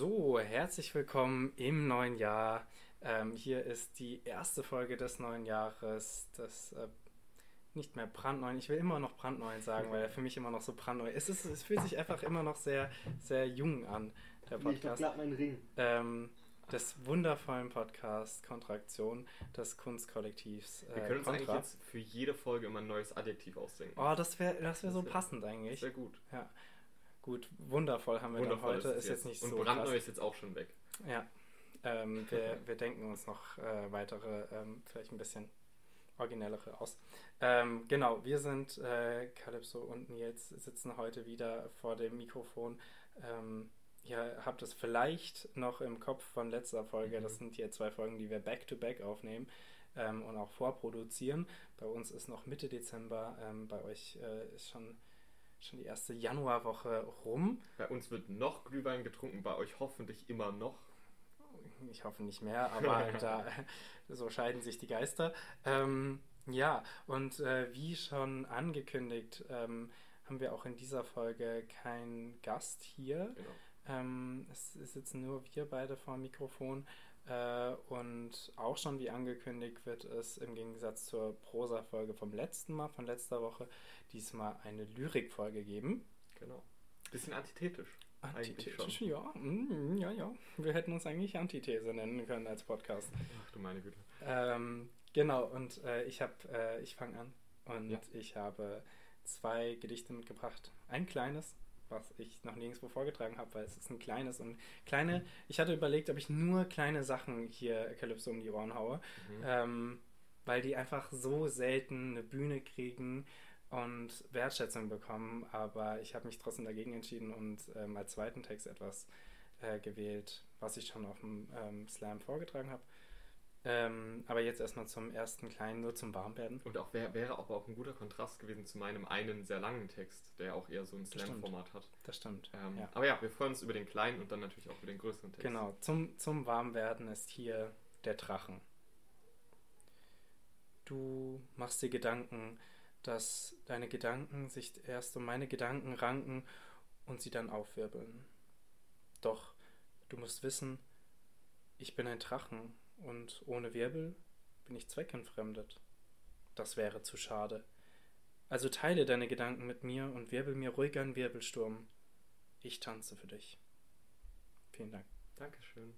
So, herzlich willkommen im neuen Jahr. Ähm, hier ist die erste Folge des neuen Jahres. Das äh, nicht mehr brandneu. Ich will immer noch brandneu sagen, weil er für mich immer noch so brandneu ist. Es, ist, es fühlt sich einfach immer noch sehr, sehr jung an, der Podcast. Ich meinen Ring. Ähm, des wundervollen Podcasts Kontraktion des Kunstkollektivs. Äh, Wir können uns Kontra. eigentlich jetzt für jede Folge immer ein neues Adjektiv ausdenken. Oh, das wäre das wär so wär, passend eigentlich. Sehr gut. Ja. Gut, wundervoll haben wir wundervoll dann heute. Ist, ist jetzt, nicht und so. Und brandneu ist jetzt auch schon weg. Ja. Ähm, wir, wir denken uns noch äh, weitere, ähm, vielleicht ein bisschen originellere aus. Ähm, genau, wir sind äh, Calypso und Nils, sitzen heute wieder vor dem Mikrofon. Ähm, ihr habt es vielleicht noch im Kopf von letzter Folge. Mhm. Das sind hier zwei Folgen, die wir back-to-back -back aufnehmen ähm, und auch vorproduzieren. Bei uns ist noch Mitte Dezember, ähm, bei euch äh, ist schon schon die erste Januarwoche rum. Bei uns wird noch Glühwein getrunken, bei euch hoffentlich immer noch. Ich hoffe nicht mehr, aber da so scheiden sich die Geister. Ähm, ja, und äh, wie schon angekündigt, ähm, haben wir auch in dieser Folge keinen Gast hier. Genau. Ähm, es, es sitzen nur wir beide vor dem Mikrofon. Äh, und auch schon wie angekündigt wird es im Gegensatz zur Prosa-Folge vom letzten Mal, von letzter Woche, diesmal eine Lyrik-Folge geben. Genau. Bisschen antithetisch. Antithetisch, ja. Mm, ja, ja. Wir hätten uns eigentlich Antithese nennen können als Podcast. Ach du meine Güte. Ähm, genau, und äh, ich habe, äh, ich fange an und ja. ich habe zwei Gedichte mitgebracht. Ein kleines was ich noch nirgendwo vorgetragen habe, weil es ist ein kleines und kleine. Ich hatte überlegt, ob ich nur kleine Sachen hier Calypso um die Ohren haue, mhm. ähm, weil die einfach so selten eine Bühne kriegen und Wertschätzung bekommen. Aber ich habe mich trotzdem dagegen entschieden und ähm, als zweiten Text etwas äh, gewählt, was ich schon auf dem ähm, Slam vorgetragen habe. Ähm, aber jetzt erstmal zum ersten kleinen, nur zum Warmwerden. Und auch wär, wäre aber auch ein guter Kontrast gewesen zu meinem einen sehr langen Text, der auch eher so ein Slam-Format hat. Das stimmt. Ähm, ja. Aber ja, wir freuen uns über den kleinen und dann natürlich auch über den größeren Text. Genau, zum, zum Warmwerden ist hier der Drachen. Du machst dir Gedanken, dass deine Gedanken sich erst um meine Gedanken ranken und sie dann aufwirbeln. Doch du musst wissen, ich bin ein Drachen und ohne Wirbel bin ich zweckentfremdet. Das wäre zu schade. Also teile deine Gedanken mit mir und wirbel mir ruhig einen Wirbelsturm. Ich tanze für dich. Vielen Dank. Dankeschön.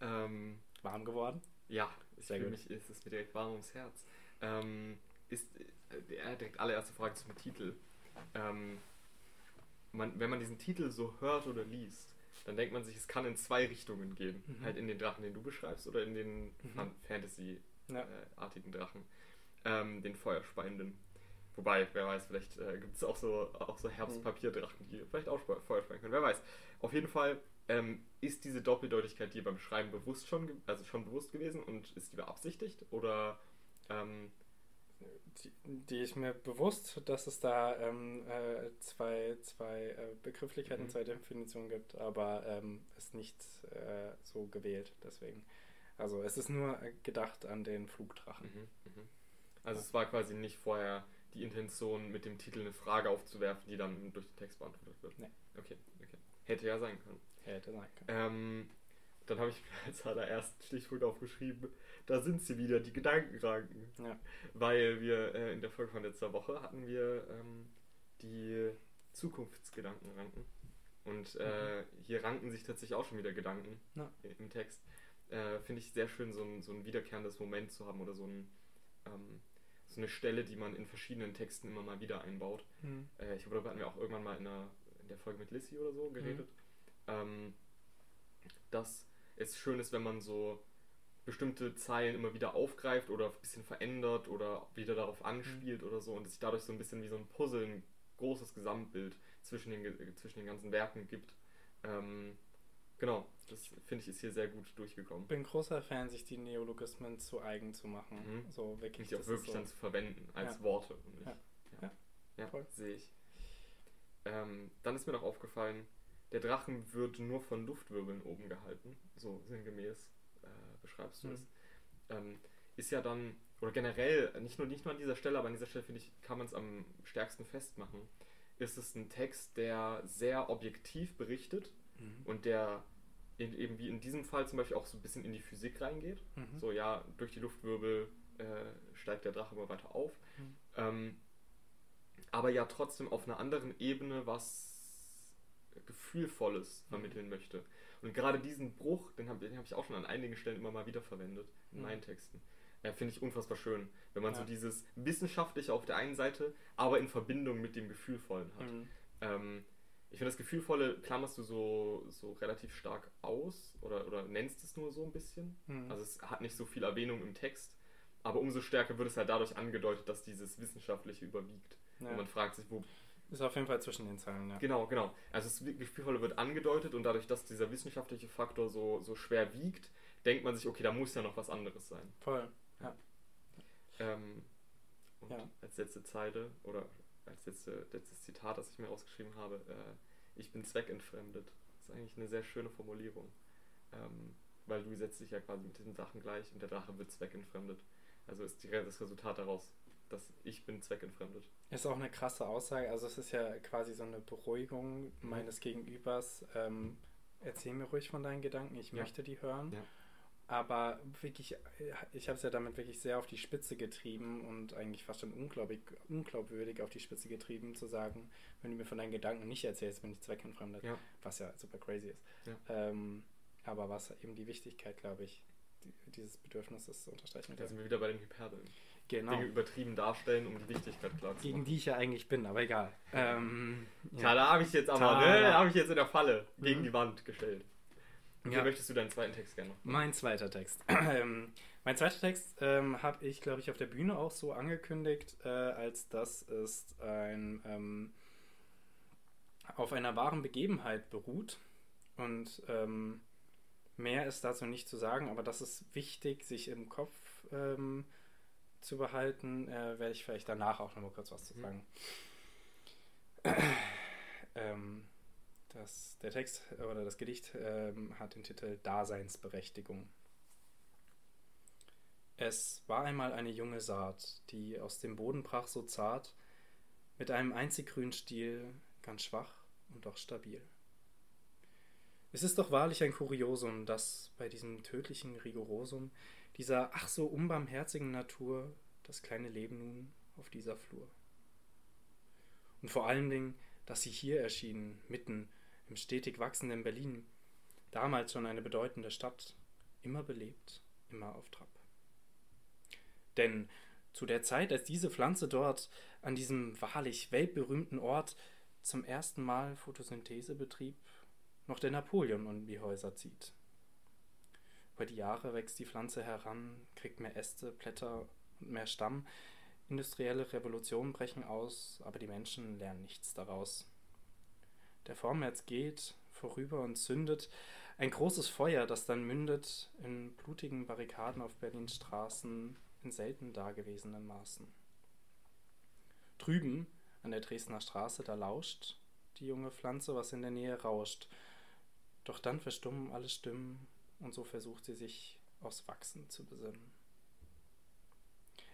Ähm, warm geworden? Ja, sehr gut. Mich ist es mir direkt warm ums Herz. Ähm, ist äh, direkt allererste Frage zum Titel. Ähm, man, wenn man diesen Titel so hört oder liest, dann denkt man sich, es kann in zwei Richtungen gehen. Mhm. Halt in den Drachen, den du beschreibst, oder in den mhm. Fantasy-artigen ja. äh, Drachen. Ähm, den Feuerspeienden. Wobei, wer weiß, vielleicht äh, gibt es auch so, auch so Herbstpapierdrachen, die vielleicht auch Feuer speien können. Wer weiß. Auf jeden Fall ähm, ist diese Doppeldeutigkeit dir beim Schreiben bewusst schon, also schon bewusst gewesen und ist die beabsichtigt? Oder ähm, die, die ist mir bewusst, dass es da ähm, äh, zwei, zwei äh, Begrifflichkeiten, mhm. zwei Definitionen gibt, aber ähm, ist nicht äh, so gewählt. Deswegen. Also es ist nur gedacht an den Flugdrachen. Mhm, mh. Also es war quasi nicht vorher die Intention, mit dem Titel eine Frage aufzuwerfen, die dann durch den Text beantwortet wird. Nee. Okay, okay. Hätte ja sein können. Hätte sein können. Ähm, dann habe ich als allerersten Stichpunkt aufgeschrieben, da sind sie wieder, die Gedankenranken. Ja. Weil wir äh, in der Folge von letzter Woche hatten wir ähm, die Zukunftsgedankenranken. Und äh, mhm. hier ranken sich tatsächlich auch schon wieder Gedanken ja. im Text. Äh, Finde ich sehr schön, so ein, so ein wiederkehrendes Moment zu haben oder so, ein, ähm, so eine Stelle, die man in verschiedenen Texten immer mal wieder einbaut. Mhm. Äh, ich glaube, darüber hatten wir auch irgendwann mal in der, in der Folge mit Lissy oder so geredet. Mhm. Ähm, dass es schön ist, wenn man so bestimmte Zeilen immer wieder aufgreift oder ein bisschen verändert oder wieder darauf anspielt mhm. oder so und es sich dadurch so ein bisschen wie so ein Puzzle, ein großes Gesamtbild zwischen den, zwischen den ganzen Werken gibt. Ähm, genau, das finde ich ist hier sehr gut durchgekommen. Ich bin großer Fan, sich die Neologismen zu eigen zu machen. Mhm. So wirklich. Die auch wirklich so dann zu verwenden als ja. Worte. Nicht, ja, ja. ja. ja sehe ich. Ähm, dann ist mir noch aufgefallen, der Drachen wird nur von Luftwirbeln oben gehalten, so sinngemäß beschreibst du mhm. es, ähm, ist ja dann, oder generell, nicht nur, nicht nur an dieser Stelle, aber an dieser Stelle finde ich, kann man es am stärksten festmachen, ist es ein Text, der sehr objektiv berichtet mhm. und der in, eben wie in diesem Fall zum Beispiel auch so ein bisschen in die Physik reingeht. Mhm. So, ja, durch die Luftwirbel äh, steigt der Drache immer weiter auf. Mhm. Ähm, aber ja trotzdem auf einer anderen Ebene was Gefühlvolles vermitteln mhm. möchte. Und gerade diesen Bruch, den habe hab ich auch schon an einigen Stellen immer mal wieder verwendet in mhm. meinen Texten. Ja, Finde ich unfassbar schön, wenn man ja. so dieses Wissenschaftliche auf der einen Seite, aber in Verbindung mit dem Gefühlvollen hat. Mhm. Ähm, ich finde, das Gefühlvolle klammerst du so, so relativ stark aus oder, oder nennst es nur so ein bisschen. Mhm. Also es hat nicht so viel Erwähnung im Text, aber umso stärker wird es halt dadurch angedeutet, dass dieses Wissenschaftliche überwiegt. Ja. Und man fragt sich, wo. Ist auf jeden Fall zwischen den Zeilen, ja. Genau, genau. Also das Gefühlvolle wird angedeutet und dadurch, dass dieser wissenschaftliche Faktor so, so schwer wiegt, denkt man sich, okay, da muss ja noch was anderes sein. Voll, ja. Ähm, und ja. als letzte Zeile oder als letzte, letztes Zitat, das ich mir ausgeschrieben habe, äh, ich bin zweckentfremdet. Das ist eigentlich eine sehr schöne Formulierung. Ähm, weil du setzt dich ja quasi mit diesen Sachen gleich und der Drache wird zweckentfremdet. Also ist die, das Resultat daraus, dass ich bin zweckentfremdet. Ist auch eine krasse Aussage. Also es ist ja quasi so eine Beruhigung mhm. meines Gegenübers. Ähm, erzähl mir ruhig von deinen Gedanken, ich ja. möchte die hören. Ja. Aber wirklich, ich habe es ja damit wirklich sehr auf die Spitze getrieben und eigentlich fast schon unglaublich, unglaubwürdig auf die Spitze getrieben, zu sagen, wenn du mir von deinen Gedanken nicht erzählst, bin ich zweckentfremdet. Ja. Was ja super crazy ist. Ähm, aber was eben die Wichtigkeit, glaube ich, die, dieses Bedürfnisses unterstreichen Da sind wir wieder bei den Hyperbeln. Genau. Dinge übertrieben darstellen, um die Wichtigkeit klar zu Gegen machen. die ich ja eigentlich bin, aber egal. Ähm, ja. da habe ich jetzt aber, ne, da habe ich jetzt in der Falle gegen mhm. die Wand gestellt. Wie ja. möchtest du deinen zweiten Text gerne machen? Mein zweiter Text. Ähm, mein zweiter Text ähm, habe ich, glaube ich, auf der Bühne auch so angekündigt, äh, als das ist ein ähm, auf einer wahren Begebenheit beruht. Und ähm, mehr ist dazu nicht zu sagen, aber das ist wichtig, sich im Kopf ähm, zu behalten. Äh, werde ich vielleicht danach auch noch mal kurz was zu mhm. sagen. Mhm. Das, der Text oder das Gedicht ähm, hat den Titel Daseinsberechtigung. Es war einmal eine junge Saat, die aus dem Boden brach so zart, mit einem einzig grünen Stiel, ganz schwach und doch stabil. Es ist doch wahrlich ein Kuriosum, dass bei diesem tödlichen Rigorosum dieser ach so unbarmherzigen Natur das kleine Leben nun auf dieser Flur. Und vor allen Dingen, dass sie hier erschienen, mitten im stetig wachsenden Berlin, damals schon eine bedeutende Stadt, immer belebt, immer auf Trab. Denn zu der Zeit, als diese Pflanze dort an diesem wahrlich weltberühmten Ort zum ersten Mal Photosynthese betrieb, noch der Napoleon um die Häuser zieht. Über die Jahre wächst die Pflanze heran, kriegt mehr Äste, Blätter und mehr Stamm. Industrielle Revolutionen brechen aus, aber die Menschen lernen nichts daraus. Der Vormärz geht vorüber und zündet ein großes Feuer, das dann mündet in blutigen Barrikaden auf Berlins Straßen in selten dagewesenen Maßen. Drüben an der Dresdner Straße, da lauscht die junge Pflanze, was in der Nähe rauscht. Doch dann verstummen alle Stimmen und so versucht sie sich aufs Wachsen zu besinnen.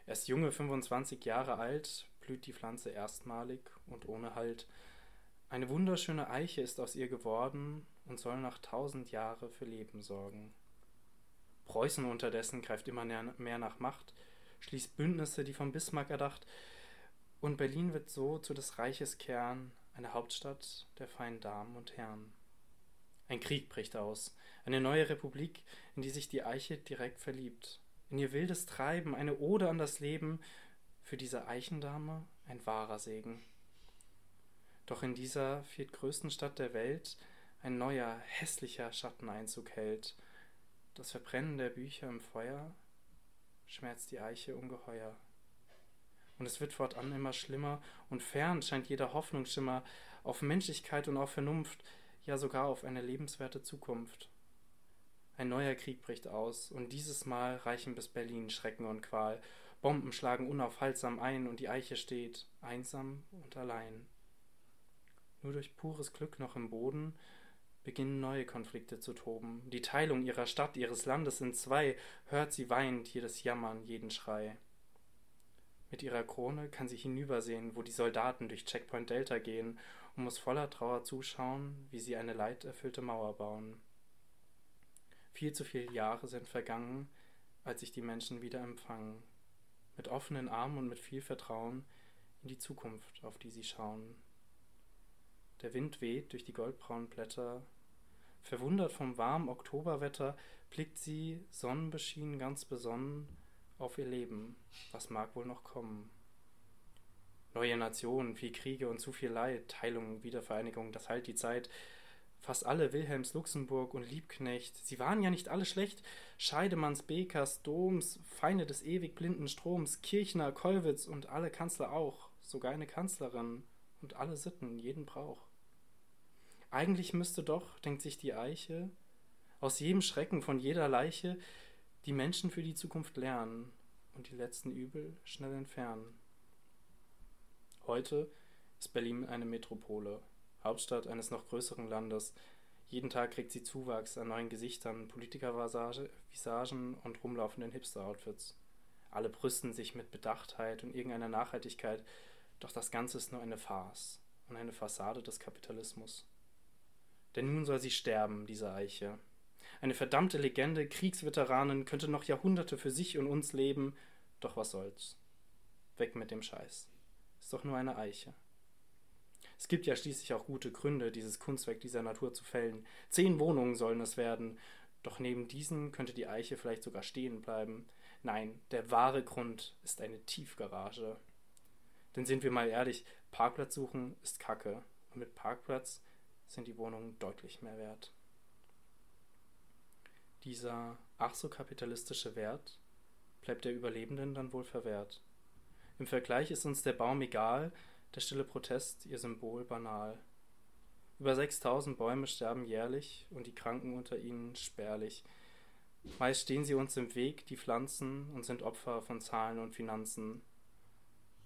Erst junge 25 Jahre alt blüht die Pflanze erstmalig und ohne Halt eine wunderschöne Eiche ist aus ihr geworden und soll nach tausend Jahre für Leben sorgen. Preußen unterdessen greift immer mehr nach Macht, schließt Bündnisse, die von Bismarck erdacht, und Berlin wird so zu des Reiches Kern, eine Hauptstadt der feinen Damen und Herren. Ein Krieg bricht aus, eine neue Republik, in die sich die Eiche direkt verliebt. In ihr wildes Treiben, eine Ode an das Leben, für diese Eichendame ein wahrer Segen. Doch in dieser viertgrößten Stadt der Welt ein neuer, hässlicher Schatteneinzug hält. Das Verbrennen der Bücher im Feuer schmerzt die Eiche ungeheuer. Und es wird fortan immer schlimmer, und fern scheint jeder Hoffnungsschimmer auf Menschlichkeit und auf Vernunft, ja sogar auf eine lebenswerte Zukunft. Ein neuer Krieg bricht aus, und dieses Mal reichen bis Berlin Schrecken und Qual. Bomben schlagen unaufhaltsam ein, und die Eiche steht, einsam und allein. Nur durch pures Glück noch im Boden beginnen neue Konflikte zu toben. Die Teilung ihrer Stadt, ihres Landes in zwei, hört sie weinend jedes Jammern, jeden Schrei. Mit ihrer Krone kann sie hinübersehen, wo die Soldaten durch Checkpoint Delta gehen und muss voller Trauer zuschauen, wie sie eine leiderfüllte Mauer bauen. Viel zu viele Jahre sind vergangen, als sich die Menschen wieder empfangen. Mit offenen Armen und mit viel Vertrauen in die Zukunft, auf die sie schauen. Der Wind weht durch die goldbraunen Blätter. Verwundert vom warmen Oktoberwetter blickt sie, sonnenbeschienen, ganz besonnen, auf ihr Leben. Was mag wohl noch kommen? Neue Nationen, viel Kriege und zu viel Leid, Teilung, Wiedervereinigung, das halt die Zeit. Fast alle Wilhelms, Luxemburg und Liebknecht, sie waren ja nicht alle schlecht. Scheidemanns, Bekers, Doms, Feinde des ewig blinden Stroms, Kirchner, Kollwitz und alle Kanzler auch, sogar eine Kanzlerin und alle Sitten, jeden Brauch. Eigentlich müsste doch, denkt sich die Eiche, aus jedem Schrecken von jeder Leiche die Menschen für die Zukunft lernen und die letzten Übel schnell entfernen. Heute ist Berlin eine Metropole, Hauptstadt eines noch größeren Landes. Jeden Tag kriegt sie Zuwachs an neuen Gesichtern, Politikervisagen und rumlaufenden Hipster-Outfits. Alle brüsten sich mit Bedachtheit und irgendeiner Nachhaltigkeit, doch das Ganze ist nur eine Farce und eine Fassade des Kapitalismus. Denn nun soll sie sterben, diese Eiche. Eine verdammte Legende, Kriegsveteranen, könnte noch Jahrhunderte für sich und uns leben, doch was soll's. Weg mit dem Scheiß. Ist doch nur eine Eiche. Es gibt ja schließlich auch gute Gründe, dieses Kunstwerk dieser Natur zu fällen. Zehn Wohnungen sollen es werden. Doch neben diesen könnte die Eiche vielleicht sogar stehen bleiben. Nein, der wahre Grund ist eine Tiefgarage. Denn sind wir mal ehrlich, Parkplatz suchen ist Kacke. Und mit Parkplatz sind die Wohnungen deutlich mehr wert. Dieser ach so kapitalistische Wert bleibt der Überlebenden dann wohl verwehrt. Im Vergleich ist uns der Baum egal, der stille Protest ihr Symbol banal. Über 6000 Bäume sterben jährlich und die Kranken unter ihnen spärlich. Meist stehen sie uns im Weg, die Pflanzen, und sind Opfer von Zahlen und Finanzen.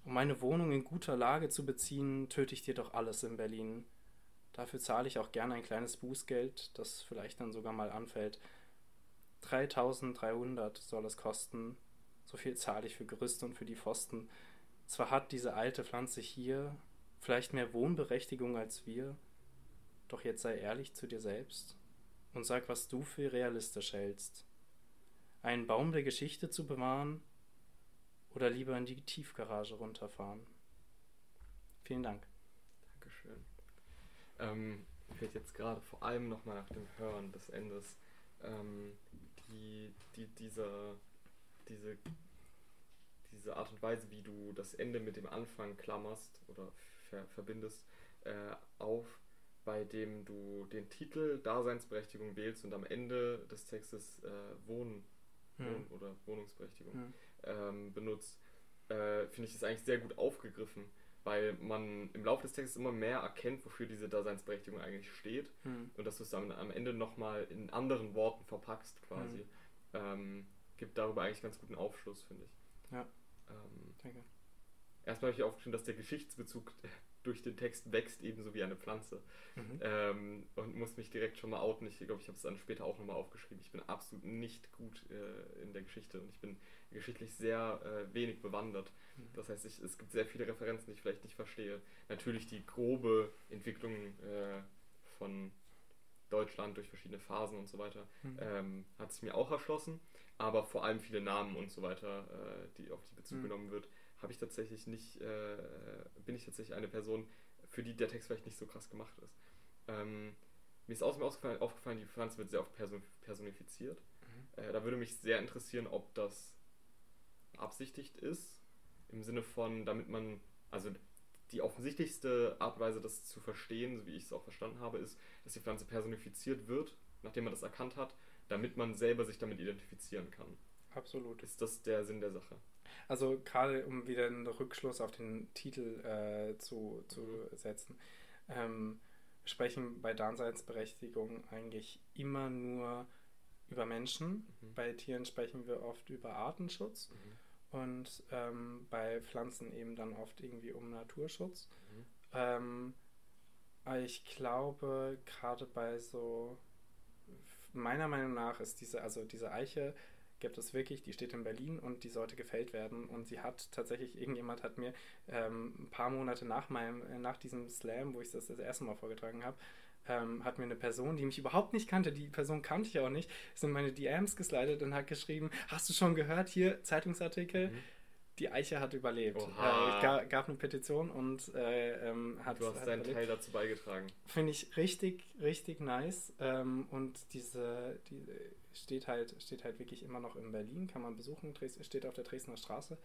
Um meine Wohnung in guter Lage zu beziehen, töte ich dir doch alles in Berlin. Dafür zahle ich auch gerne ein kleines Bußgeld, das vielleicht dann sogar mal anfällt. 3300 soll es kosten, so viel zahle ich für Gerüste und für die Pfosten. Zwar hat diese alte Pflanze hier vielleicht mehr Wohnberechtigung als wir, doch jetzt sei ehrlich zu dir selbst und sag, was du für realistisch hältst. Einen Baum der Geschichte zu bewahren oder lieber in die Tiefgarage runterfahren. Vielen Dank. Dankeschön. Ähm, mir fällt jetzt gerade vor allem nochmal nach dem Hören des Endes ähm, die, die, dieser, diese, diese Art und Weise, wie du das Ende mit dem Anfang klammerst oder ver verbindest, äh, auf, bei dem du den Titel Daseinsberechtigung wählst und am Ende des Textes äh, Wohn, hm. Wohn oder Wohnungsberechtigung hm. ähm, benutzt, äh, finde ich das eigentlich sehr gut aufgegriffen weil man im Laufe des Textes immer mehr erkennt, wofür diese Daseinsberechtigung eigentlich steht hm. und dass du es dann am Ende nochmal in anderen Worten verpackst quasi. Hm. Ähm, gibt darüber eigentlich ganz guten Aufschluss, finde ich. Ja. Ähm, Danke. Erstmal habe ich aufgeschrieben, dass der Geschichtsbezug durch den Text wächst, ebenso wie eine Pflanze. Mhm. Ähm, und muss mich direkt schon mal outen. Ich glaube, ich habe es dann später auch nochmal aufgeschrieben. Ich bin absolut nicht gut äh, in der Geschichte und ich bin geschichtlich sehr äh, wenig bewandert. Mhm. Das heißt, ich, es gibt sehr viele Referenzen, die ich vielleicht nicht verstehe. Natürlich die grobe Entwicklung äh, von Deutschland durch verschiedene Phasen und so weiter mhm. ähm, hat es mir auch erschlossen. Aber vor allem viele Namen und so weiter, äh, die auf die Bezug mhm. genommen wird, habe ich tatsächlich nicht, äh, bin ich tatsächlich eine Person, für die der Text vielleicht nicht so krass gemacht ist. Ähm, mir ist außerdem aufgefallen, aufgefallen, die Pflanze wird sehr oft personifiziert. Mhm. Äh, da würde mich sehr interessieren, ob das beabsichtigt ist, im Sinne von, damit man, also die offensichtlichste Art und Weise, das zu verstehen, so wie ich es auch verstanden habe, ist, dass die Pflanze personifiziert wird, nachdem man das erkannt hat, damit man selber sich damit identifizieren kann. Absolut. Ist das der Sinn der Sache? Also gerade um wieder einen Rückschluss auf den Titel äh, zu, zu setzen. Ähm, sprechen bei Daseinsberechtigung eigentlich immer nur über Menschen. Mhm. Bei Tieren sprechen wir oft über Artenschutz. Mhm und ähm, bei Pflanzen eben dann oft irgendwie um Naturschutz. Mhm. Ähm, ich glaube, gerade bei so, meiner Meinung nach ist diese, also diese Eiche gibt es wirklich, die steht in Berlin und die sollte gefällt werden. Und sie hat tatsächlich, irgendjemand hat mir ähm, ein paar Monate nach meinem, nach diesem Slam, wo ich das das erste Mal vorgetragen habe, ähm, hat mir eine Person, die mich überhaupt nicht kannte, die Person kannte ich auch nicht, in meine DMs geslidet und hat geschrieben, hast du schon gehört, hier Zeitungsartikel, mhm. Die Eiche hat überlebt. Äh, gab, eine Petition und äh, ähm, hat... Du hast deinen Teil dazu beigetragen. Finde ich richtig, richtig nice ähm, und diese, diese steht halt, steht halt wirklich immer noch in Berlin, kann man besuchen, steht auf der Dresdner Straße.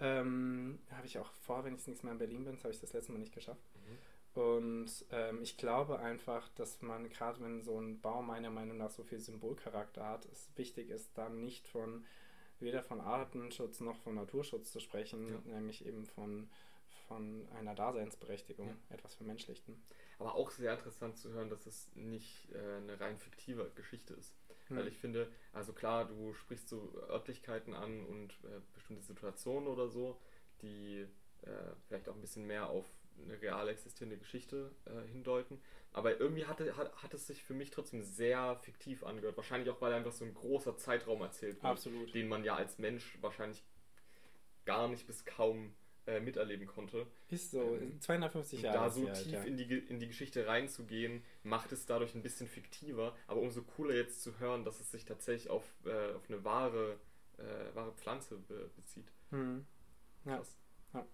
Ähm, habe ich auch vor, wenn ich das nächste Mal in Berlin bin, das habe ich das letzte Mal nicht geschafft. Mhm. Und ähm, ich glaube einfach, dass man, gerade wenn so ein Bau meiner Meinung nach so viel Symbolcharakter hat, es wichtig ist, dann nicht von weder von Artenschutz noch von Naturschutz zu sprechen, ja. nämlich eben von, von einer Daseinsberechtigung, ja. etwas Vermenschlichten. Aber auch sehr interessant zu hören, dass es nicht äh, eine rein fiktive Geschichte ist. Hm. Weil ich finde, also klar, du sprichst so Örtlichkeiten an und äh, bestimmte Situationen oder so, die äh, vielleicht auch ein bisschen mehr auf eine real existierende Geschichte äh, hindeuten. Aber irgendwie hatte, hat, hat es sich für mich trotzdem sehr fiktiv angehört. Wahrscheinlich auch, weil einfach so ein großer Zeitraum erzählt wird, Absolut. den man ja als Mensch wahrscheinlich gar nicht bis kaum äh, miterleben konnte. Ist so, ähm, 250 Jahre. Da so tief alt, ja. in, die, in die Geschichte reinzugehen, macht es dadurch ein bisschen fiktiver, aber umso cooler jetzt zu hören, dass es sich tatsächlich auf, äh, auf eine wahre, äh, wahre Pflanze be bezieht. Hm. Ja. ja.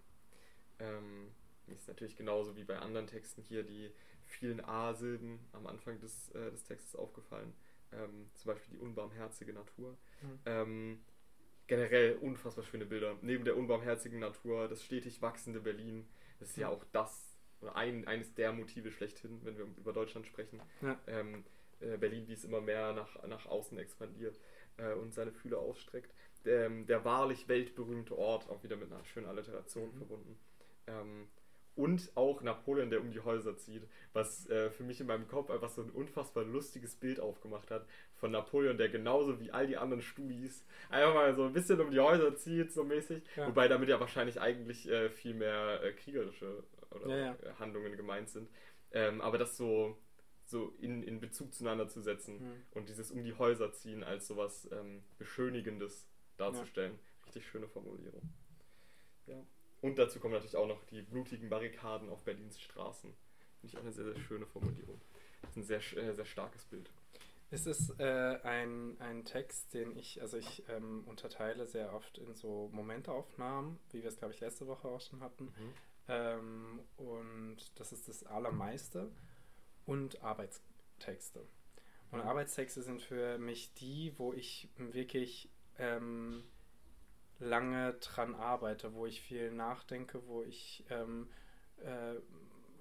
Ähm, ist natürlich genauso wie bei anderen Texten hier die vielen A-Silben am Anfang des, äh, des Textes aufgefallen. Ähm, zum Beispiel die unbarmherzige Natur. Mhm. Ähm, generell unfassbar schöne Bilder. Neben der unbarmherzigen Natur, das stetig wachsende Berlin. Das ist ja auch das, oder ein, eines der Motive schlechthin, wenn wir über Deutschland sprechen. Ja. Ähm, äh, Berlin, wie es immer mehr nach, nach außen expandiert äh, und seine Fühler ausstreckt. Der, ähm, der wahrlich weltberühmte Ort, auch wieder mit einer schönen Alliteration mhm. verbunden. Und auch Napoleon, der um die Häuser zieht, was äh, für mich in meinem Kopf einfach so ein unfassbar lustiges Bild aufgemacht hat von Napoleon, der genauso wie all die anderen Studis einfach mal so ein bisschen um die Häuser zieht, so mäßig. Ja. Wobei damit ja wahrscheinlich eigentlich äh, viel mehr äh, kriegerische ja, ja. Äh, Handlungen gemeint sind. Ähm, aber das so, so in, in Bezug zueinander zu setzen mhm. und dieses um die Häuser ziehen als sowas ähm, Beschönigendes darzustellen. Richtig schöne Formulierung. Ja. Und dazu kommen natürlich auch noch die blutigen Barrikaden auf Berlins Straßen. Finde ich auch eine sehr, sehr schöne Formulierung. Das ist ein sehr, äh, sehr starkes Bild. Es ist äh, ein, ein Text, den ich, also ich ähm, unterteile sehr oft in so Momentaufnahmen, wie wir es, glaube ich, letzte Woche auch schon hatten. Mhm. Ähm, und das ist das Allermeiste. Und Arbeitstexte. Und mhm. Arbeitstexte sind für mich die, wo ich wirklich ähm, lange dran arbeite, wo ich viel nachdenke, wo ich ähm, äh,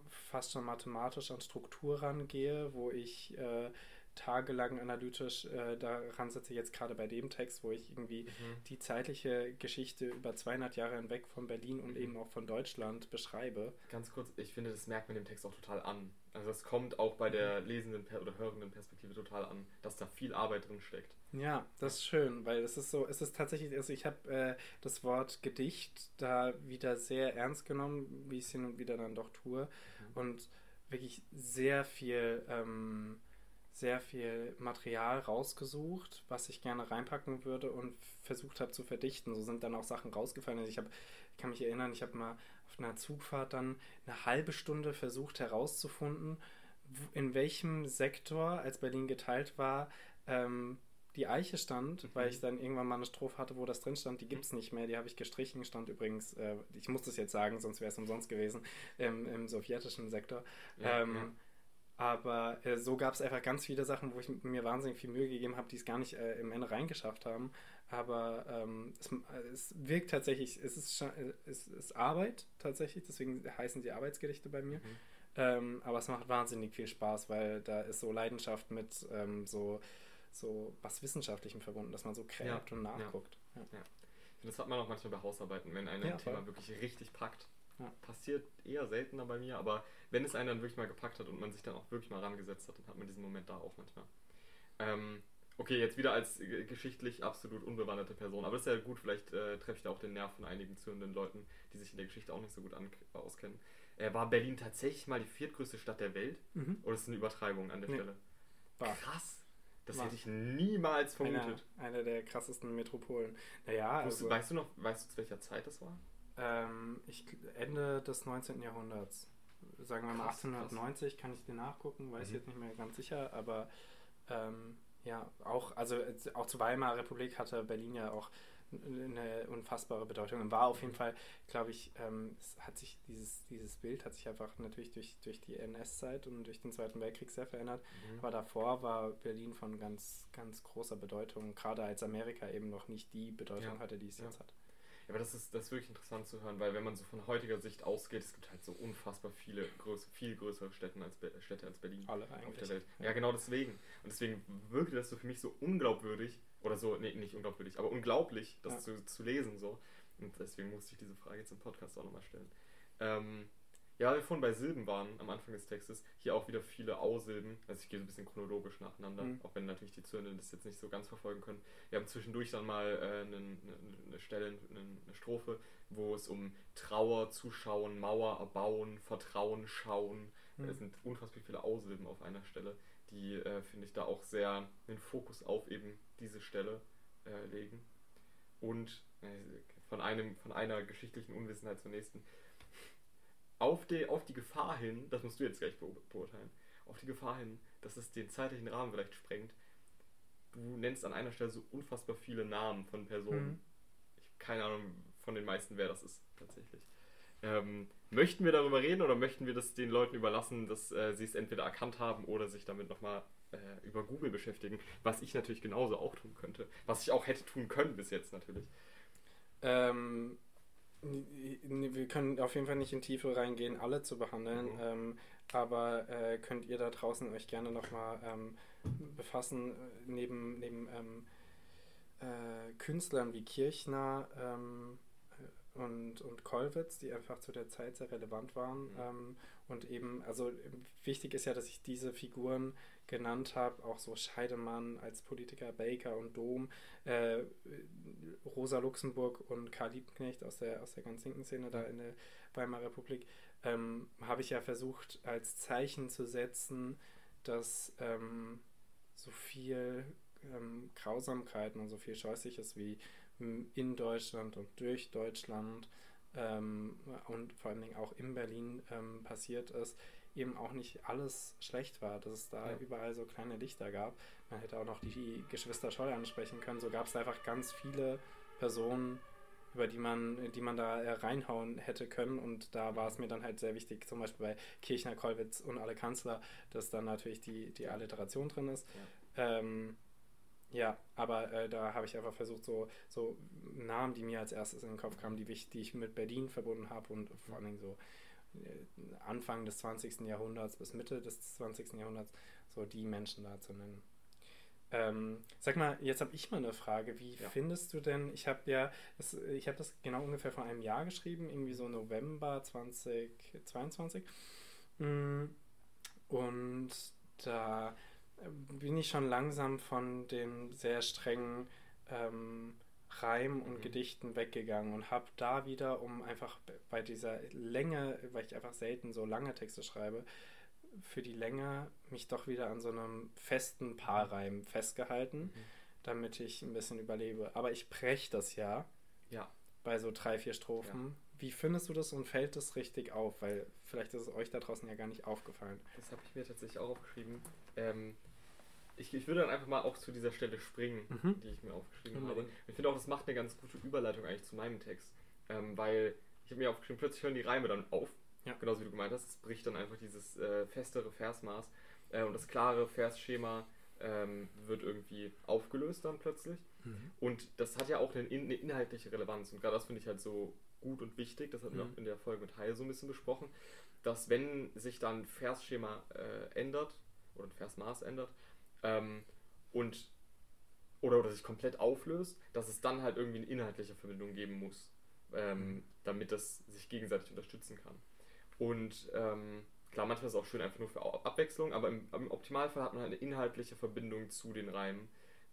fast schon mathematisch an Struktur rangehe, wo ich äh, tagelang analytisch äh, daran sitze, jetzt gerade bei dem Text, wo ich irgendwie mhm. die zeitliche Geschichte über 200 Jahre hinweg von Berlin und mhm. eben auch von Deutschland beschreibe. Ganz kurz, ich finde, das merkt man dem Text auch total an. Also es kommt auch bei der lesenden oder hörenden Perspektive total an, dass da viel Arbeit drin steckt. Ja, das ist schön, weil es ist so, es ist tatsächlich, also ich habe äh, das Wort Gedicht da wieder sehr ernst genommen, wie ich es hin und wieder dann doch tue mhm. und wirklich sehr viel ähm, sehr viel Material rausgesucht, was ich gerne reinpacken würde und versucht habe zu verdichten. So sind dann auch Sachen rausgefallen. Also ich habe, ich kann mich erinnern, ich habe mal auf einer Zugfahrt dann eine halbe Stunde versucht herauszufinden, in welchem Sektor, als Berlin geteilt war, ähm, die Eiche stand, mhm. weil ich dann irgendwann mal eine Strophe hatte, wo das drin stand, die gibt es nicht mehr, die habe ich gestrichen, stand übrigens, äh, ich muss das jetzt sagen, sonst wäre es umsonst gewesen, ähm, im sowjetischen Sektor. Ja, ähm, ja. Aber äh, so gab es einfach ganz viele Sachen, wo ich mir wahnsinnig viel Mühe gegeben habe, die es gar nicht äh, im Ende reingeschafft haben. Aber ähm, es, es, wirkt tatsächlich, es ist, es ist Arbeit tatsächlich, deswegen heißen die Arbeitsgedichte bei mir. Mhm. Ähm, aber es macht wahnsinnig viel Spaß, weil da ist so Leidenschaft mit ähm, so, so was Wissenschaftlichem verbunden, dass man so gräbt ja, und nachguckt. Ja. Ja. Das hat man auch manchmal bei Hausarbeiten, wenn ein Thema wirklich richtig packt. Passiert eher seltener bei mir, aber wenn es einen dann wirklich mal gepackt hat und man sich dann auch wirklich mal rangesetzt hat, dann hat man diesen Moment da auch manchmal. Ähm, okay, jetzt wieder als geschichtlich absolut unbewanderte Person, aber das ist ja gut, vielleicht äh, treffe ich da auch den Nerv von einigen zuhörenden Leuten, die sich in der Geschichte auch nicht so gut auskennen. Äh, war Berlin tatsächlich mal die viertgrößte Stadt der Welt? Mhm. Oder ist es eine Übertreibung an der nee. Stelle? War. Krass. Das war. hätte ich niemals vermutet. Eine, eine der krassesten Metropolen. Naja, also, weißt du noch, weißt du zu welcher Zeit das war? Ähm, ich, Ende des 19. Jahrhunderts. sagen wir mal krass, 1890, krass. kann ich dir nachgucken, weiß mhm. ich jetzt nicht mehr ganz sicher, aber ähm, ja, auch, also auch zur Weimarer Republik hatte Berlin ja auch eine unfassbare Bedeutung und war auf jeden mhm. Fall, glaube ich, ähm, hat sich dieses, dieses Bild hat sich einfach natürlich durch, durch die NS-Zeit und durch den Zweiten Weltkrieg sehr verändert. Mhm. Aber davor war Berlin von ganz, ganz großer Bedeutung, gerade als Amerika eben noch nicht die Bedeutung ja. hatte, die es ja. jetzt hat. Ja, aber das ist, das ist wirklich interessant zu hören, weil wenn man so von heutiger Sicht ausgeht, es gibt halt so unfassbar viele größ, viel größere Städte als, Städte als Berlin Alle eigentlich. auf der Welt. Ja. ja, genau deswegen. Und deswegen wirkte das so für mich so unglaubwürdig, oder so, nee, nicht unglaubwürdig, aber unglaublich, das ja. zu, zu lesen so. Und deswegen musste ich diese Frage jetzt im Podcast auch nochmal stellen. Ähm, ja, wir vorhin bei Silben waren am Anfang des Textes, hier auch wieder viele Ausilben. Also ich gehe so ein bisschen chronologisch nacheinander, mhm. auch wenn natürlich die Zuhörenden das jetzt nicht so ganz verfolgen können. Wir haben zwischendurch dann mal äh, eine, eine, Stelle, eine, eine Strophe, wo es um Trauer, Zuschauen, Mauer erbauen, Vertrauen, Schauen. Mhm. Es sind unfassbar viele Ausilben auf einer Stelle die, äh, finde ich, da auch sehr den Fokus auf eben diese Stelle äh, legen. Und äh, von, einem, von einer geschichtlichen Unwissenheit zur nächsten. Auf die, auf die Gefahr hin, das musst du jetzt gleich beurteilen, auf die Gefahr hin, dass es den zeitlichen Rahmen vielleicht sprengt, du nennst an einer Stelle so unfassbar viele Namen von Personen. Mhm. Ich habe keine Ahnung von den meisten, wer das ist, tatsächlich. Ähm, möchten wir darüber reden oder möchten wir das den Leuten überlassen, dass äh, sie es entweder erkannt haben oder sich damit nochmal äh, über Google beschäftigen? Was ich natürlich genauso auch tun könnte. Was ich auch hätte tun können bis jetzt natürlich. Ähm, wir können auf jeden Fall nicht in Tiefe reingehen, alle zu behandeln. Mhm. Ähm, aber äh, könnt ihr da draußen euch gerne nochmal ähm, befassen, äh, neben, neben ähm, äh, Künstlern wie Kirchner, ähm, und, und Kollwitz, die einfach zu der Zeit sehr relevant waren. Mhm. Ähm, und eben, also wichtig ist ja, dass ich diese Figuren genannt habe, auch so Scheidemann als Politiker, Baker und Dom, äh, Rosa Luxemburg und Karl Liebknecht aus der, aus der ganz linken Szene da in der Weimarer Republik, ähm, habe ich ja versucht als Zeichen zu setzen, dass ähm, so viel ähm, Grausamkeiten und so viel Scheußliches wie in Deutschland und durch Deutschland ähm, und vor allen Dingen auch in Berlin ähm, passiert ist, eben auch nicht alles schlecht war, dass es da ja. überall so kleine Lichter gab. Man hätte auch noch die Geschwister Scholl ansprechen können. So gab es einfach ganz viele Personen, über die man, die man da reinhauen hätte können. Und da war es mir dann halt sehr wichtig, zum Beispiel bei Kirchner, Kollwitz und alle Kanzler, dass dann natürlich die, die Alliteration drin ist. Ja. Ähm, ja, aber äh, da habe ich einfach versucht, so, so Namen, die mir als erstes in den Kopf kamen, die ich, die ich mit Berlin verbunden habe und vor allen Dingen so äh, Anfang des 20. Jahrhunderts bis Mitte des 20. Jahrhunderts, so die Menschen da zu nennen. Ähm, sag mal, jetzt habe ich mal eine Frage. Wie ja. findest du denn, ich habe ja, das, ich habe das genau ungefähr vor einem Jahr geschrieben, irgendwie so November 2022. Mm, und da bin ich schon langsam von den sehr strengen ähm, Reim und mhm. Gedichten weggegangen und habe da wieder, um einfach bei dieser Länge, weil ich einfach selten so lange Texte schreibe, für die Länge mich doch wieder an so einem festen Paarreim festgehalten, mhm. damit ich ein bisschen überlebe. Aber ich breche das ja. Ja. Bei so drei, vier Strophen. Ja. Wie findest du das und fällt das richtig auf? Weil vielleicht ist es euch da draußen ja gar nicht aufgefallen. Das habe ich mir tatsächlich auch aufgeschrieben. Ähm, ich, ich würde dann einfach mal auch zu dieser Stelle springen, mhm. die ich mir aufgeschrieben mhm. habe. Ich finde auch, das macht eine ganz gute Überleitung eigentlich zu meinem Text. Ähm, weil ich habe mir aufgeschrieben, plötzlich hören die Reime dann auf. Ja. Genauso wie du gemeint hast. Es bricht dann einfach dieses äh, festere Versmaß. Äh, und das klare Versschema ähm, wird irgendwie aufgelöst dann plötzlich. Mhm. Und das hat ja auch eine, eine inhaltliche Relevanz. Und gerade das finde ich halt so gut und wichig. Das hatten wir mhm. auch in der Folge mit Heil so ein bisschen besprochen. Dass wenn sich dann Versschema äh, ändert oder ein Versmaß ändert, ähm, und oder, oder sich komplett auflöst, dass es dann halt irgendwie eine inhaltliche Verbindung geben muss, ähm, damit das sich gegenseitig unterstützen kann. Und ähm, klar, manchmal ist es auch schön einfach nur für Abwechslung, aber im, im Optimalfall hat man halt eine inhaltliche Verbindung zu den Reimen.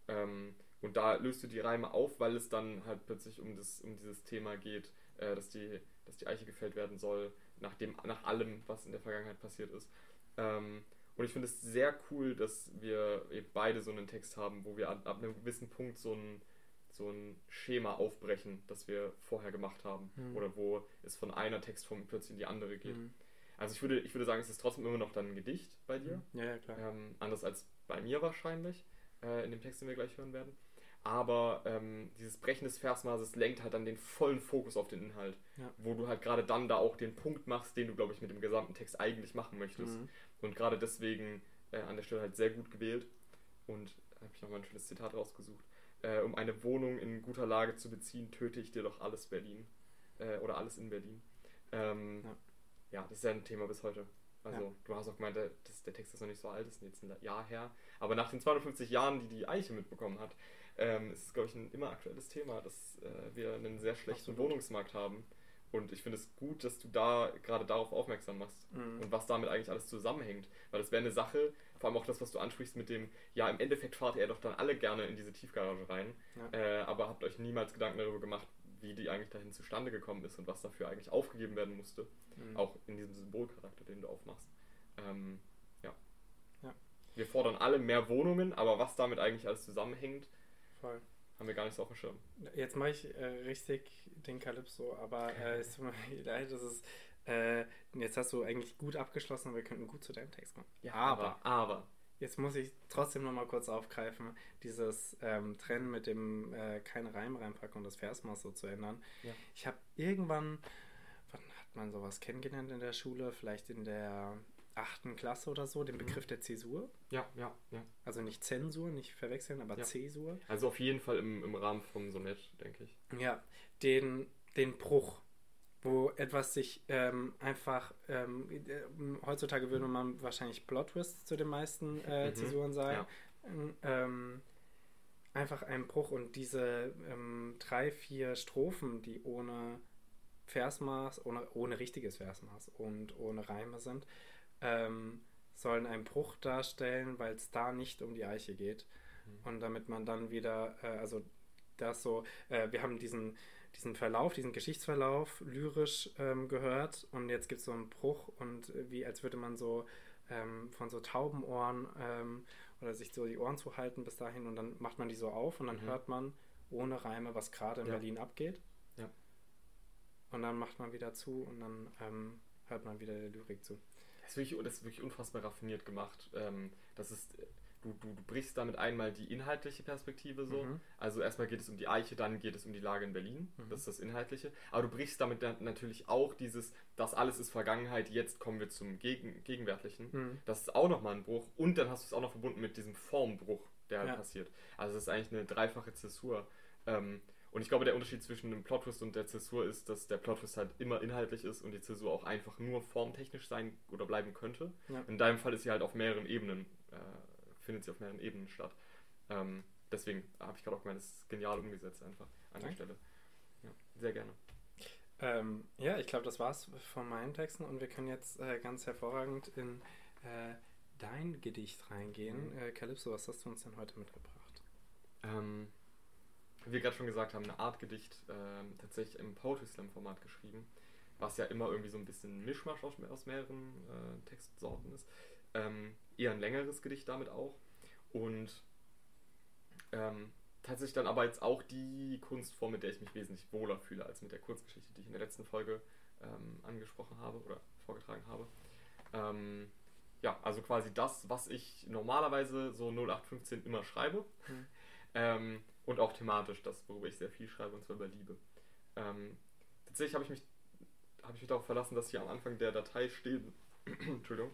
Ähm, und da löst du die Reime auf, weil es dann halt plötzlich um, das, um dieses Thema geht, äh, dass, die, dass die Eiche gefällt werden soll, nach, dem, nach allem, was in der Vergangenheit passiert ist. Ähm, und ich finde es sehr cool, dass wir beide so einen Text haben, wo wir ab, ab einem gewissen Punkt so ein, so ein Schema aufbrechen, das wir vorher gemacht haben. Mhm. Oder wo es von einer Textform plötzlich in die andere geht. Mhm. Also ich würde, ich würde sagen, es ist trotzdem immer noch dann ein Gedicht bei dir. Mhm. Ja, ja, klar. Ähm, anders als bei mir wahrscheinlich, äh, in dem Text, den wir gleich hören werden. Aber ähm, dieses Brechen des Versmaßes lenkt halt dann den vollen Fokus auf den Inhalt. Ja. Wo du halt gerade dann da auch den Punkt machst, den du, glaube ich, mit dem gesamten Text eigentlich machen möchtest. Mhm. Und gerade deswegen äh, an der Stelle halt sehr gut gewählt. Und habe ich nochmal ein schönes Zitat rausgesucht. Äh, um eine Wohnung in guter Lage zu beziehen, töte ich dir doch alles Berlin. Äh, oder alles in Berlin. Ähm, Ja. ja. das ist ja ein Thema bis heute. Also, Ja. du hast auch gemeint, der, das, der Text ist noch nicht so alt, ist jetzt ein Jahr her. Aber nach den 250 Jahren, die die Eiche mitbekommen hat, ähm, ist es, glaube ich, ein immer aktuelles Thema, dass äh, wir einen sehr schlechten Absolut. Wohnungsmarkt haben. Und ich finde es gut, dass du da gerade darauf aufmerksam machst Mhm. und was damit eigentlich alles zusammenhängt. Weil das wäre eine Sache, vor allem auch das, was du ansprichst mit dem, ja, im Endeffekt fahrt ihr doch dann alle gerne in diese Tiefgarage rein, Ja. äh, aber habt euch niemals Gedanken darüber gemacht, wie die eigentlich dahin zustande gekommen ist und was dafür eigentlich aufgegeben werden musste. Mhm. Auch in diesem Symbolcharakter, den du aufmachst. Ähm, ja. Ja. Wir fordern alle mehr Wohnungen, aber was damit eigentlich alles zusammenhängt, Voll. Haben wir gar nicht so auf dem Schirm. Jetzt mache ich äh, richtig den Calypso, aber äh, es tut mir leid, das ist. Äh, jetzt hast du eigentlich gut abgeschlossen und wir könnten gut zu deinem Text kommen. aber, aber. jetzt muss ich trotzdem nochmal kurz aufgreifen, dieses ähm, Trennen mit dem äh, keine Reim reinpacken und das Versmaß so zu ändern. Ja. Ich habe irgendwann, wann hat man sowas kennengelernt in der Schule? Vielleicht in der achten Klasse oder so, den Mhm. Begriff der Zäsur. Ja, ja, ja. Also nicht Zensur, nicht verwechseln, aber Ja. Zäsur. Also auf jeden Fall im, im Rahmen vom Sonett, denke ich. Ja, den, den Bruch, wo etwas sich ähm, einfach, ähm, äh, heutzutage würde man wahrscheinlich Plot Twist zu den meisten äh, Mhm, Zäsuren sagen. ja. Ähm, einfach ein Bruch und diese ähm, drei, vier Strophen, die ohne Versmaß, ohne, ohne richtiges Versmaß und ohne Reime sind, ähm, sollen einen Bruch darstellen, weil es da nicht um die Eiche geht. Mhm. Und damit man dann wieder, äh, also das so, äh, wir haben diesen, diesen Verlauf, diesen Geschichtsverlauf lyrisch ähm, gehört und jetzt gibt es so einen Bruch und äh, wie als würde man so ähm, von so Taubenohren ähm, oder sich so die Ohren zu halten bis dahin und dann macht man die so auf und dann Mhm. hört man ohne Reime, was gerade in Ja. Berlin abgeht. Ja. Und dann macht man wieder zu und dann ähm, hört man wieder der Lyrik zu. Das ist wirklich, das ist wirklich unfassbar raffiniert gemacht. Ähm, das ist, du, du, du brichst damit einmal die inhaltliche Perspektive so. Mhm. Also erstmal geht es um die Eiche, dann geht es um die Lage in Berlin. Mhm. Das ist das Inhaltliche. Aber du brichst damit dann natürlich auch dieses, das alles ist Vergangenheit, jetzt kommen wir zum Gegen, Gegenwärtigen. Mhm. Das ist auch nochmal ein Bruch. Und dann hast du es auch noch verbunden mit diesem Formbruch, der halt Ja. passiert. Also das ist eigentlich eine dreifache Zäsur. Ähm, und ich glaube, der Unterschied zwischen dem Plot-Twist und der Zäsur ist, dass der Plot-Twist halt immer inhaltlich ist und die Zäsur auch einfach nur formtechnisch sein oder bleiben könnte. Ja. In deinem Fall ist sie halt auf mehreren Ebenen, äh, findet sie auf mehreren Ebenen statt. Ähm, deswegen habe ich gerade auch gemeint, das ist genial umgesetzt einfach an der. Stelle. Ja, sehr gerne. Ähm, ja, ich glaube, das war's von meinen Texten und wir können jetzt äh, ganz hervorragend in äh, dein Gedicht reingehen. Mhm. Äh, Calypso, was hast du uns denn heute mitgebracht? Ähm, wie wir gerade schon gesagt haben, eine Art Gedicht ähm, tatsächlich im Poetry Slam Format geschrieben, was ja immer irgendwie so ein bisschen Mischmasch aus, aus mehreren äh, Textsorten ist. Ähm, eher ein längeres Gedicht damit auch. Und ähm, tatsächlich dann aber jetzt auch die Kunstform, mit der ich mich wesentlich wohler fühle, als mit der Kurzgeschichte, die ich in der letzten Folge ähm, angesprochen habe oder vorgetragen habe. Ähm, ja, also quasi das, was ich normalerweise so 0815 immer schreibe. Mhm. Ähm, und auch thematisch, das, worüber ich sehr viel schreibe, und zwar über Liebe. Ähm, tatsächlich habe ich, mich, habe ich mich darauf verlassen, dass hier am Anfang der Datei stehen, Entschuldigung,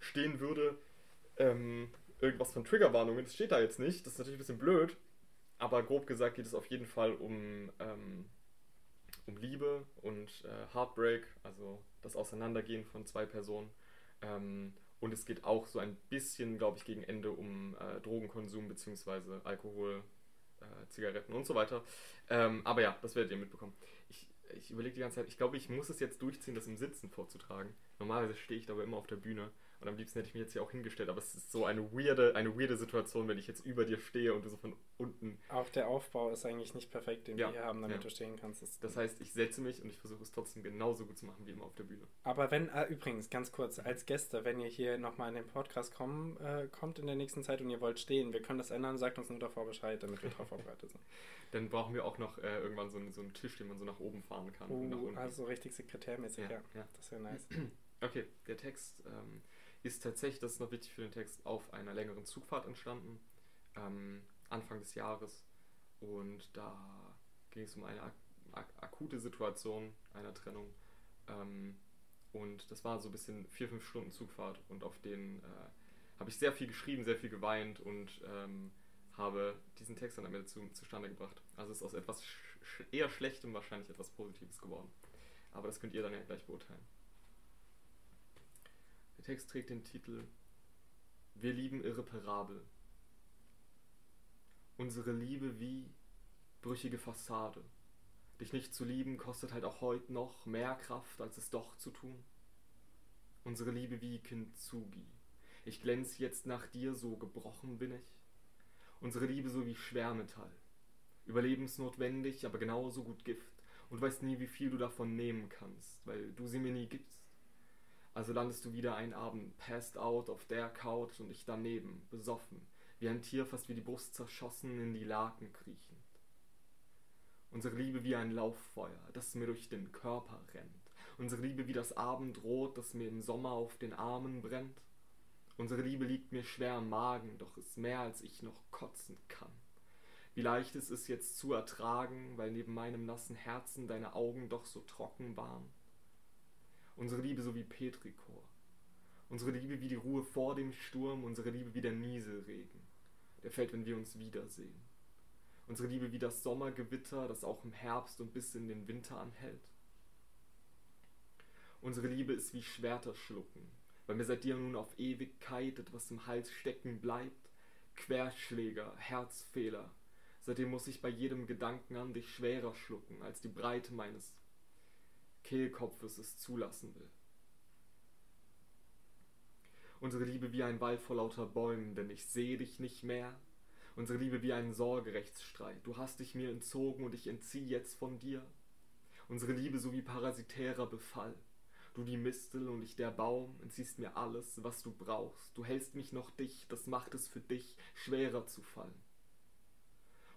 stehen würde, ähm, irgendwas von Triggerwarnungen. Das steht da jetzt nicht, das ist natürlich ein bisschen blöd, aber grob gesagt geht es auf jeden Fall um, ähm, um Liebe und äh, Heartbreak, also das Auseinandergehen von zwei Personen. Ähm, und es geht auch so ein bisschen, glaube ich, gegen Ende um äh, Drogenkonsum bzw. Alkohol, äh, Zigaretten und so weiter. Ähm, aber ja, das werdet ihr mitbekommen. Ich, ich überlege die ganze Zeit, ich glaube, ich muss es jetzt durchziehen, das im Sitzen vorzutragen. Normalerweise stehe ich dabei immer auf der Bühne und am liebsten hätte ich mich jetzt hier auch hingestellt, aber es ist so eine weirde, eine weirde Situation, wenn ich jetzt über dir stehe und du so von unten. Auch der Aufbau ist eigentlich nicht perfekt, den Ja, wir hier haben, damit ja. du stehen kannst. Das- Das heißt, ich setze mich und ich versuche es trotzdem genauso gut zu machen wie immer auf der Bühne. Aber wenn, äh, übrigens, ganz kurz, als Gäste, wenn ihr hier nochmal in den Podcast kommen, äh, kommt in der nächsten Zeit und ihr wollt stehen, wir können das ändern, sagt uns nur davor Bescheid, damit wir darauf vorbereitet sind. Dann brauchen wir auch noch äh, irgendwann so einen, so einen Tisch, den man so nach oben fahren kann. und nach Uh, unten. also richtig sekretärmäßig, ja. Ja, ja. Das wäre nice. Okay, der Text ähm, ist tatsächlich, das ist noch wichtig für den Text, auf einer längeren Zugfahrt entstanden, ähm, Anfang des Jahres. Und da ging es um eine ak ak akute Situation einer Trennung. Ähm, und das war so ein bisschen vier, fünf Stunden Zugfahrt und auf denen äh, habe ich sehr viel geschrieben, sehr viel geweint und ähm, habe diesen Text dann am Ende zu, zustande gebracht. Also ist aus etwas sch eher Schlechtem wahrscheinlich etwas Positives geworden. Aber das könnt ihr dann ja gleich beurteilen. Text trägt den Titel Wir lieben irreparabel. Unsere Liebe wie brüchige Fassade. Dich nicht zu lieben kostet halt auch heute noch mehr Kraft, als es doch zu tun. Unsere Liebe wie Kintsugi. Ich glänz jetzt nach dir, so gebrochen bin ich. Unsere Liebe so wie Schwermetall. Überlebensnotwendig, aber genauso gut Gift. Und weißt nie, wie viel du davon nehmen kannst, weil du sie mir nie gibst. Also landest du wieder einen Abend passed out auf der Couch und ich daneben, besoffen, wie ein Tier fast wie die Brust zerschossen in die Laken kriechend. Unsere Liebe wie ein Lauffeuer, das mir durch den Körper rennt. Unsere Liebe wie das Abendrot, das mir im Sommer auf den Armen brennt. Unsere Liebe liegt mir schwer am Magen, doch ist mehr als ich noch kotzen kann. Wie leicht ist es jetzt zu ertragen, weil neben meinem nassen Herzen deine Augen doch so trocken waren. Unsere Liebe so wie Petrikor. Unsere Liebe wie die Ruhe vor dem Sturm, unsere Liebe wie der Nieselregen, der fällt, wenn wir uns wiedersehen. Unsere Liebe wie das Sommergewitter, das auch im Herbst und bis in den Winter anhält. Unsere Liebe ist wie Schwerter schlucken, weil mir seit dir nun auf Ewigkeit etwas im Hals stecken bleibt. Querschläger, Herzfehler. Seitdem muss ich bei jedem Gedanken an dich schwerer schlucken, als die Breite meines Kehlkopfes es zulassen will. Unsere Liebe wie ein Wald vor lauter Bäumen, denn ich sehe dich nicht mehr, Unsere Liebe wie ein Sorgerechtsstreit. Du hast dich mir entzogen und ich entziehe jetzt von dir. Unsere Liebe so wie parasitärer Befall. Du die Mistel und ich der Baum, entziehst mir alles, was du brauchst. Du hältst mich noch dicht, das macht es für dich schwerer zu fallen.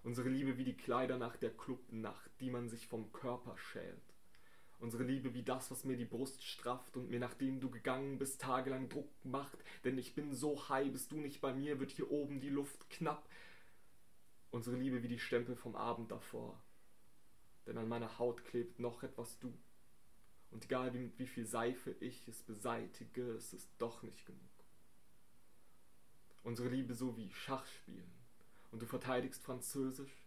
Unsere Liebe wie die Kleider nach der Clubnacht, die man sich vom Körper schält. Unsere Liebe wie das, was mir die Brust strafft und mir, nachdem du gegangen bist, tagelang Druck macht. Denn ich bin so high, bist du nicht bei mir, wird hier oben die Luft knapp. Unsere Liebe wie die Stempel vom Abend davor. Denn an meiner Haut klebt noch etwas du. Und egal wie, wie viel Seife ich es beseitige, es ist doch nicht genug. Unsere Liebe so wie Schachspielen. Und du verteidigst Französisch.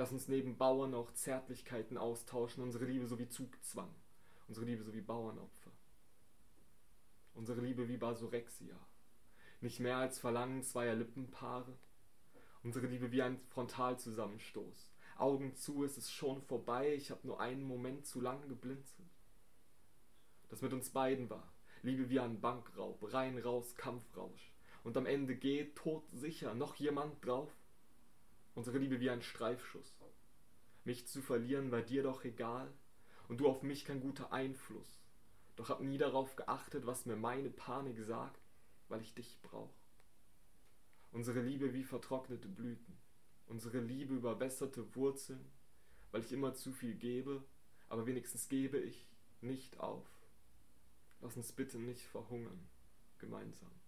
Lass uns neben Bauern auch Zärtlichkeiten austauschen. Unsere Liebe so wie Zugzwang. Unsere Liebe so wie Bauernopfer. Unsere Liebe wie Basurexia. Nicht mehr als Verlangen zweier Lippenpaare Unsere Liebe wie ein Frontalzusammenstoß. Augen zu, es ist schon vorbei, ich habe nur einen Moment zu lang geblinzelt. Das mit uns beiden war. Liebe wie ein Bankraub, rein raus, Kampfrausch. Und am Ende geht, tot sicher, noch jemand drauf. Unsere Liebe wie ein Streifschuss. Mich zu verlieren war dir doch egal, und du auf mich kein guter Einfluss. Doch hab nie darauf geachtet, was mir meine Panik sagt, weil ich dich brauch. Unsere Liebe wie vertrocknete Blüten. Unsere Liebe überwässerte Wurzeln, weil ich immer zu viel gebe, aber wenigstens gebe ich nicht auf. Lass uns bitte nicht verhungern, gemeinsam.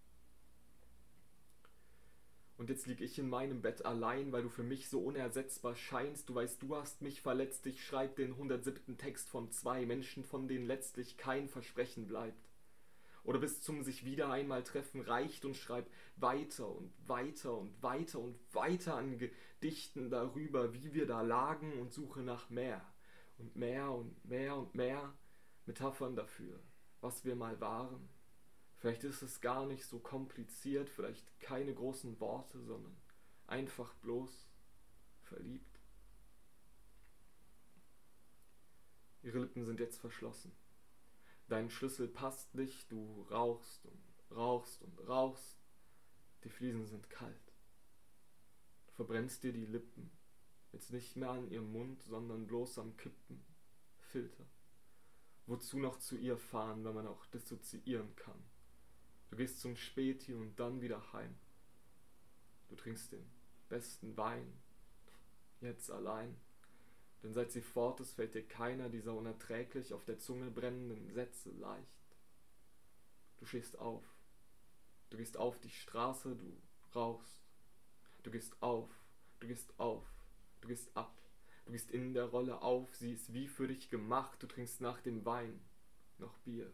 Und jetzt lieg ich in meinem Bett allein, weil du für mich so unersetzbar scheinst. Du weißt, du hast mich verletzt. Ich schreib den 107. Text von zwei Menschen, von denen letztlich kein Versprechen bleibt oder bis zum sich wieder einmal treffen reicht und schreibt weiter und weiter und weiter und weiter an Gedichten darüber, wie wir da lagen und suche nach mehr und mehr und mehr und mehr Metaphern dafür, was wir mal waren. Vielleicht ist es gar nicht so kompliziert, vielleicht keine großen Worte, sondern einfach bloß verliebt. Ihre Lippen sind jetzt verschlossen. Dein Schlüssel passt nicht, du rauchst und rauchst und rauchst. Die Fliesen sind kalt. Du verbrennst dir die Lippen. Jetzt nicht mehr an ihrem Mund, sondern bloß am Kippen. Filter. Wozu noch zu ihr fahren, wenn man auch dissoziieren kann? Du gehst zum Späti und dann wieder heim. Du trinkst den besten Wein. Jetzt allein. Denn seit sie fort ist, fällt dir keiner dieser unerträglich auf der Zunge brennenden Sätze leicht. Du stehst auf. Du gehst auf die Straße, du rauchst. Du gehst auf, du gehst auf, du gehst ab. Du gehst in der Rolle auf, sie ist wie für dich gemacht. Du trinkst nach dem Wein noch Bier.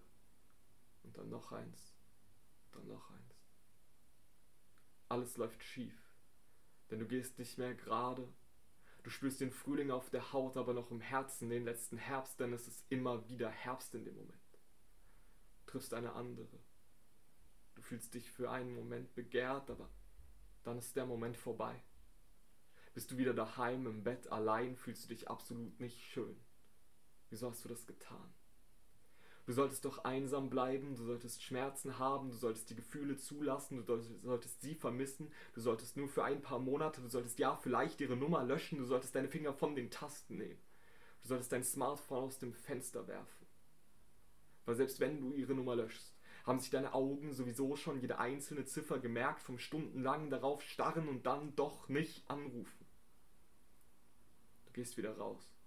Und dann noch eins, dann noch eins. Alles läuft schief, denn du gehst nicht mehr gerade. Du spürst den Frühling auf der Haut, aber noch im Herzen den letzten Herbst, denn es ist immer wieder Herbst in dem Moment. Du triffst eine andere. Du fühlst dich für einen Moment begehrt, aber dann ist der Moment vorbei. Bist du wieder daheim im Bett allein, fühlst du dich absolut nicht schön. Wieso hast du das getan? Du solltest doch einsam bleiben, du solltest Schmerzen haben, du solltest die Gefühle zulassen, du solltest sie vermissen, du solltest nur für ein paar Monate, du solltest ja vielleicht ihre Nummer löschen, du solltest deine Finger von den Tasten nehmen. Du solltest dein Smartphone aus dem Fenster werfen. Weil selbst wenn du ihre Nummer löschst, haben sich deine Augen sowieso schon jede einzelne Ziffer gemerkt, vom stundenlang darauf starren und dann doch nicht anrufen. Du gehst wieder raus.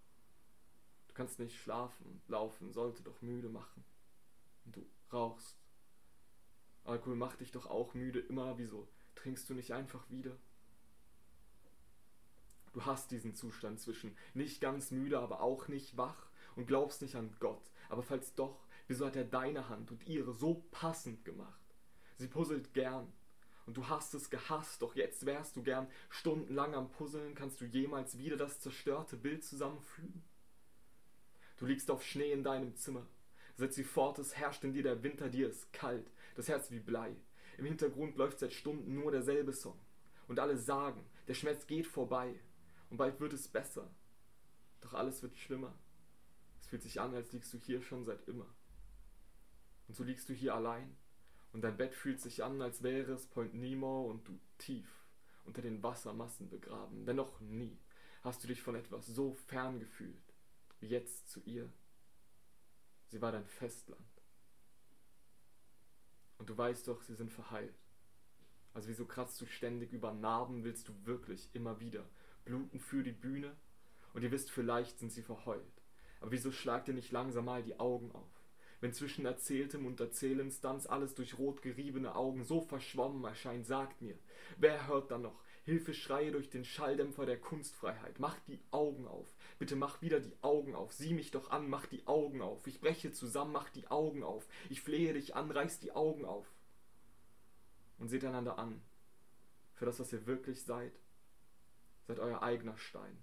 Du kannst nicht schlafen laufen, sollte doch müde machen. Und du rauchst. Alkohol macht dich doch auch müde, immer wieso? Trinkst du nicht einfach wieder? Du hast diesen Zustand zwischen nicht ganz müde, aber auch nicht wach und glaubst nicht an Gott. Aber falls doch, wieso hat er deine Hand und ihre so passend gemacht? Sie puzzelt gern. Und du hast es gehasst, doch jetzt wärst du gern stundenlang am Puzzeln. Kannst du jemals wieder das zerstörte Bild zusammenfügen? Du liegst auf Schnee in deinem Zimmer. Setz sie fort, es herrscht in dir der Winter, dir ist kalt, das Herz wie Blei. Im Hintergrund läuft seit Stunden nur derselbe Song. Und alle sagen, der Schmerz geht vorbei und bald wird es besser. Doch alles wird schlimmer. Es fühlt sich an, als liegst du hier schon seit immer. Und so liegst du hier allein und dein Bett fühlt sich an, als wäre es Point Nemo und du tief unter den Wassermassen begraben. Denn noch nie hast du dich von etwas so fern gefühlt jetzt zu ihr. Sie war dein Festland. Und du weißt doch, sie sind verheilt. Also wieso kratzt du ständig über Narben, willst du wirklich immer wieder bluten für die Bühne? Und ihr wisst, vielleicht sind sie verheult. Aber wieso schlagt ihr nicht langsam mal die Augen auf? Wenn zwischen Erzähltem und Erzählenstanz alles durch rot geriebene Augen so verschwommen erscheint, sagt mir, wer hört dann noch Hilfeschreie durch den Schalldämpfer der Kunstfreiheit? Mach die Augen auf, Bitte mach wieder die Augen auf. Sieh mich doch an, mach die Augen auf. Ich breche zusammen, mach die Augen auf. Ich flehe dich an, reiß die Augen auf. Und seht einander an. Für das, was ihr wirklich seid. Seid euer eigener Stein.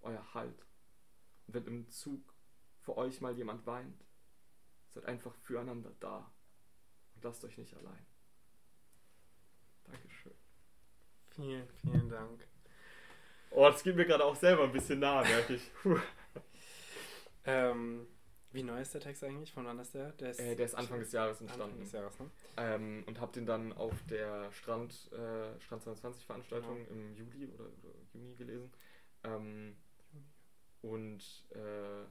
Euer Halt. Und wenn im Zug für euch mal jemand weint, seid einfach füreinander da. Und lasst euch nicht allein. Dankeschön. Vielen, vielen Dank. Oh, das geht mir gerade auch selber ein bisschen nah, merke ich. ähm, wie neu ist der Text eigentlich? Von wann ist der? Der ist, äh, der ist Anfang des Jahres entstanden. Anfang des Jahres, ne? Ähm, und hab den dann auf der Strand, äh, Strand 22 Veranstaltung ja. im Juli oder, oder, Juni gelesen. Ähm, und äh,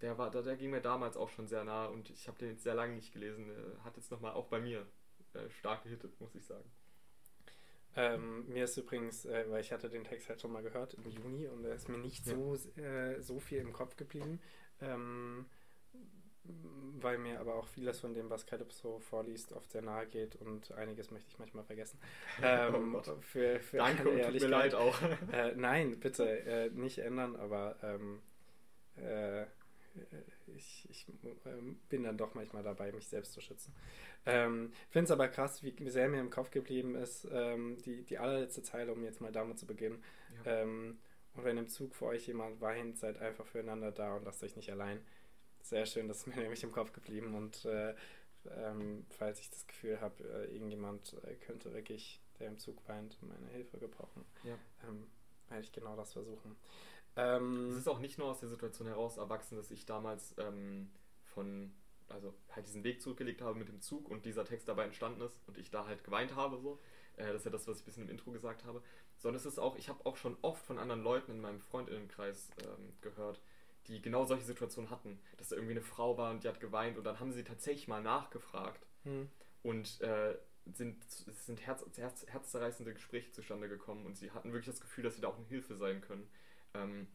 der, war, der, der ging mir damals auch schon sehr nah und ich habe den jetzt sehr lange nicht gelesen. hat jetzt nochmal auch bei mir äh, stark gehittet, muss ich sagen. Ähm, mir ist übrigens, äh, weil ich hatte den Text halt schon mal gehört im Juni und er ist mir nicht ja. so, äh, so viel im Kopf geblieben. Ähm, weil mir aber auch vieles von dem, was Calypso vorliest, oft sehr nahe geht und einiges möchte ich manchmal vergessen. Ähm, oh für, für Danke und tut mir leid auch. Äh, nein, bitte äh, nicht ändern, aber ähm, äh, ich, ich ähm, bin dann doch manchmal dabei, mich selbst zu schützen. Ähm, Finde es aber krass, wie sehr mir im Kopf geblieben ist, ähm, die, die allerletzte Zeile, um jetzt mal damit zu beginnen. Ja. Ähm, und wenn im Zug vor euch jemand weint, seid einfach füreinander da und lasst euch nicht allein. Sehr schön, das ist mir nämlich im Kopf geblieben und äh, ähm, falls ich das Gefühl habe, äh, irgendjemand äh, könnte wirklich, der im Zug weint, meine Hilfe gebrauchen, ja. ähm, werde ich genau das versuchen. Ähm, es ist auch nicht nur aus der Situation heraus erwachsen, dass ich damals ähm, von, also halt diesen Weg zurückgelegt habe mit dem Zug und dieser Text dabei entstanden ist und ich da halt geweint habe, so. Äh, das ist ja das, was ich ein bisschen im Intro gesagt habe. Sondern es ist auch, ich habe auch schon oft von anderen Leuten in meinem Freundinnenkreis ähm, gehört, die genau solche Situationen hatten. Dass da irgendwie eine Frau war und die hat geweint und dann haben sie tatsächlich mal nachgefragt. Hm. Und äh, sind, es sind herz, herz, herzzerreißende Gespräche zustande gekommen und sie hatten wirklich das Gefühl, dass sie da auch eine Hilfe sein können. Ähm,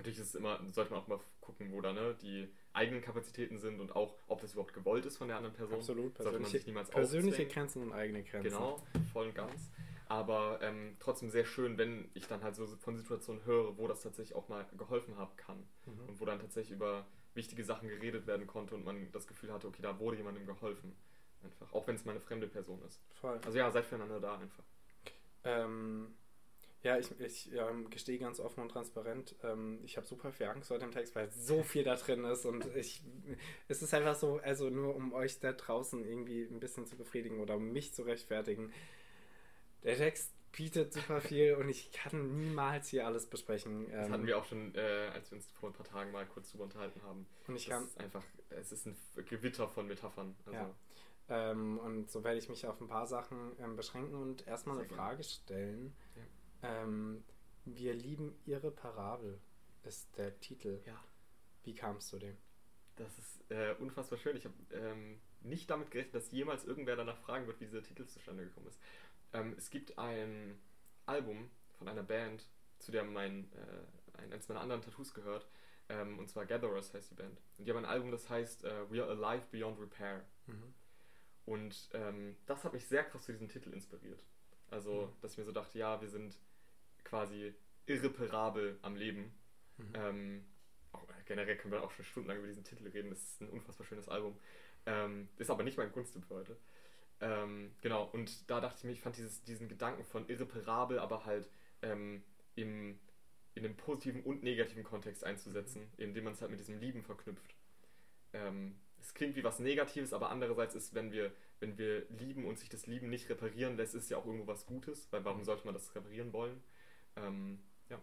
Natürlich ist es immer, sollte man auch mal gucken, wo da ne, die eigenen Kapazitäten sind und auch, ob das überhaupt gewollt ist von der anderen Person. Absolut, sollte man sich persönliche, niemals persönliche aufzwingen. Grenzen und eigene Grenzen. Genau, voll und ganz. Aber ähm, trotzdem sehr schön, wenn ich dann halt so von Situationen höre, wo das tatsächlich auch mal geholfen haben kann. Mhm. Und wo dann tatsächlich über wichtige Sachen geredet werden konnte und man das Gefühl hatte, okay, da wurde jemandem geholfen. Einfach. Auch wenn es mal eine fremde Person ist. Voll. Also ja, seid füreinander da einfach. Ähm, ja, ich, ich ähm, gestehe ganz offen und transparent, ähm, ich habe super viel Angst vor dem Text, weil so viel da drin ist und ich, es ist einfach so, also nur um euch da draußen irgendwie ein bisschen zu befriedigen oder um mich zu rechtfertigen. Der Text bietet super viel und ich kann niemals hier alles besprechen. Das Ähm, hatten wir auch schon, äh, als wir uns vor ein paar Tagen mal kurz drüber unterhalten haben. und ich das kann, ist einfach, es ist ein Gewitter von Metaphern. Also, Ja. Ähm, und so werde ich mich auf ein paar Sachen ähm, beschränken und erstmal Sehr eine. Frage stellen. Ähm, wir lieben ihre Parabel, ist der Titel. ja. Wie kamst du dem? Das ist äh, unfassbar schön. Ich habe ähm, nicht damit gerechnet, dass jemals irgendwer danach fragen wird, wie dieser Titel zustande gekommen ist. Ähm, es gibt ein Album von einer Band, zu der mein, äh, ein, eines meiner anderen Tattoos gehört. Ähm, und zwar Gatherers heißt die Band. Und die haben ein Album, das heißt äh, We Are Alive Beyond Repair. Mhm. Und ähm, das hat mich sehr krass zu diesem Titel inspiriert. Also, Mhm. dass ich mir so dachte, ja, wir sind quasi irreparabel am Leben. Mhm. Ähm, auch, generell können wir auch schon stundenlang über diesen Titel reden. Das ist ein unfassbar schönes Album. Ähm, ist aber nicht mein Kunsttipp für heute. Ähm, genau, und da dachte ich mir, ich fand dieses, diesen Gedanken von irreparabel, aber halt ähm, im, in dem positiven und negativen Kontext einzusetzen, indem man es halt mit diesem Lieben verknüpft. Ähm, es klingt wie was Negatives, aber andererseits ist, wenn wir, wenn wir lieben und sich das Lieben nicht reparieren lässt, ist ja auch irgendwo was Gutes, weil warum Mhm. sollte man das reparieren wollen? Ähm, ja.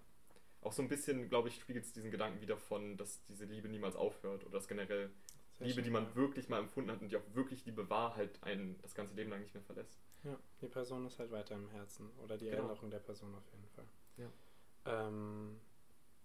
Auch so ein bisschen, glaube ich, spiegelt es diesen Gedanken wieder von, dass diese Liebe niemals aufhört oder dass generell Sehr Liebe, schön, die man ja. wirklich mal empfunden hat und die auch wirklich Liebe war, halt einen das ganze Leben lang nicht mehr verlässt. Ja, die Person ist halt weiter im Herzen. Oder die Genau. Erinnerung der Person auf jeden Fall. Ja. Ähm,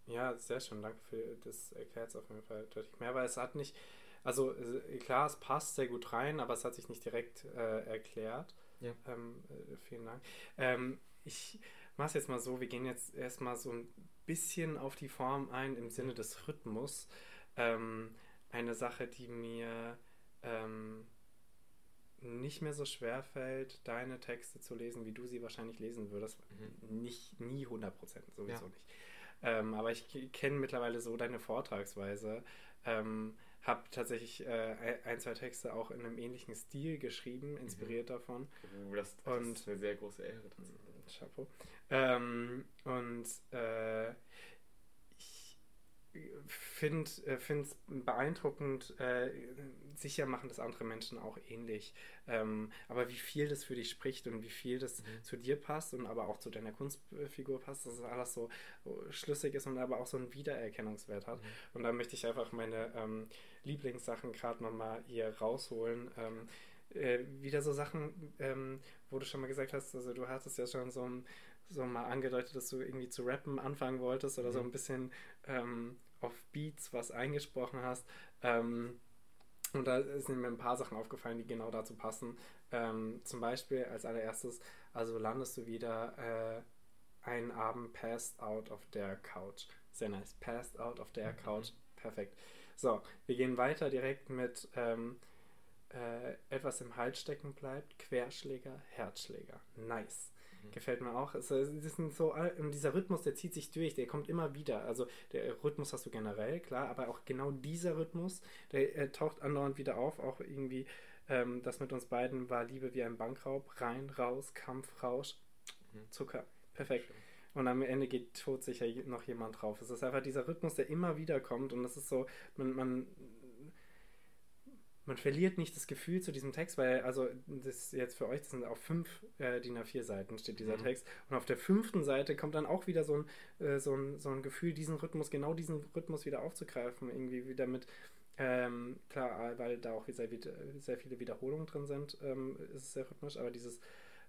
ja, sehr schön. Danke für das erklärt es auf jeden Fall deutlich mehr, weil es hat nicht, also äh, klar, es passt sehr gut rein, aber es hat sich nicht direkt äh, erklärt. Ja. Ähm, äh, vielen Dank. Ähm, ich mache es jetzt mal so, wir gehen jetzt erstmal so ein bisschen auf die Form ein im Sinne des Rhythmus. Ähm, eine Sache, die mir ähm, nicht mehr so schwer fällt, deine Texte zu lesen, wie du sie wahrscheinlich lesen würdest. Nicht, nie 100 Prozent, sowieso Ja. nicht. Ähm, aber ich kenne mittlerweile so deine Vortragsweise. Ähm, habe tatsächlich äh, ein, zwei Texte auch in einem ähnlichen Stil geschrieben, inspiriert davon. Uh, das, das Und- ist eine sehr große Ehre. tatsächlich. Chapeau. Ähm, und äh, ich finde es beeindruckend, äh, sicher machen das andere Menschen auch ähnlich. Ähm, aber wie viel das für dich spricht und wie viel das Mhm. zu dir passt und aber auch zu deiner Kunstfigur passt, dass es alles so so schlüssig ist und aber auch so einen Wiedererkennungswert hat. Mhm. Und da möchte ich einfach meine ähm, Lieblingssachen gerade nochmal hier rausholen. Ähm, äh, wieder so Sachen, ähm, wo du schon mal gesagt hast, also du hattest ja schon so, so mal angedeutet, dass du irgendwie zu rappen anfangen wolltest oder so Mhm. ein bisschen ähm, auf Beats was eingesprochen hast. Ähm, und da sind mir ein paar Sachen aufgefallen, die genau dazu passen. Ähm, zum Beispiel als allererstes, also landest du wieder äh, einen Abend passed out auf der Couch. Sehr nice. Passed out auf der Mhm. Couch. Perfekt. So, wir gehen weiter direkt mit ähm, äh, etwas im Hals stecken bleibt. Querschläger, Herzschläger. Nice. Mhm. Gefällt mir auch. Es das sind so, dieser Rhythmus, der zieht sich durch, der kommt immer wieder. Also der Rhythmus hast du generell, klar, aber auch genau dieser Rhythmus, der äh, taucht andauernd wieder auf. Auch irgendwie, ähm, das mit uns beiden war Liebe wie ein Bankraub. Rein, raus, Kampf, Rausch, Mhm. Zucker. Perfekt. Schön. Und am Ende geht todsicher noch jemand drauf. Es ist einfach dieser Rhythmus, der immer wieder kommt und das ist so, man, man, man verliert nicht das Gefühl zu diesem Text, weil, also, das jetzt für euch, das sind auf fünf äh, DIN A4 Seiten steht dieser Mhm. Text. Und auf der fünften Seite kommt dann auch wieder so ein, äh, so, ein, so ein Gefühl, diesen Rhythmus, genau diesen Rhythmus wieder aufzugreifen. Irgendwie wieder mit, ähm, klar, weil da auch sehr, wieder- sehr viele Wiederholungen drin sind, ähm, ist es sehr rhythmisch, aber dieses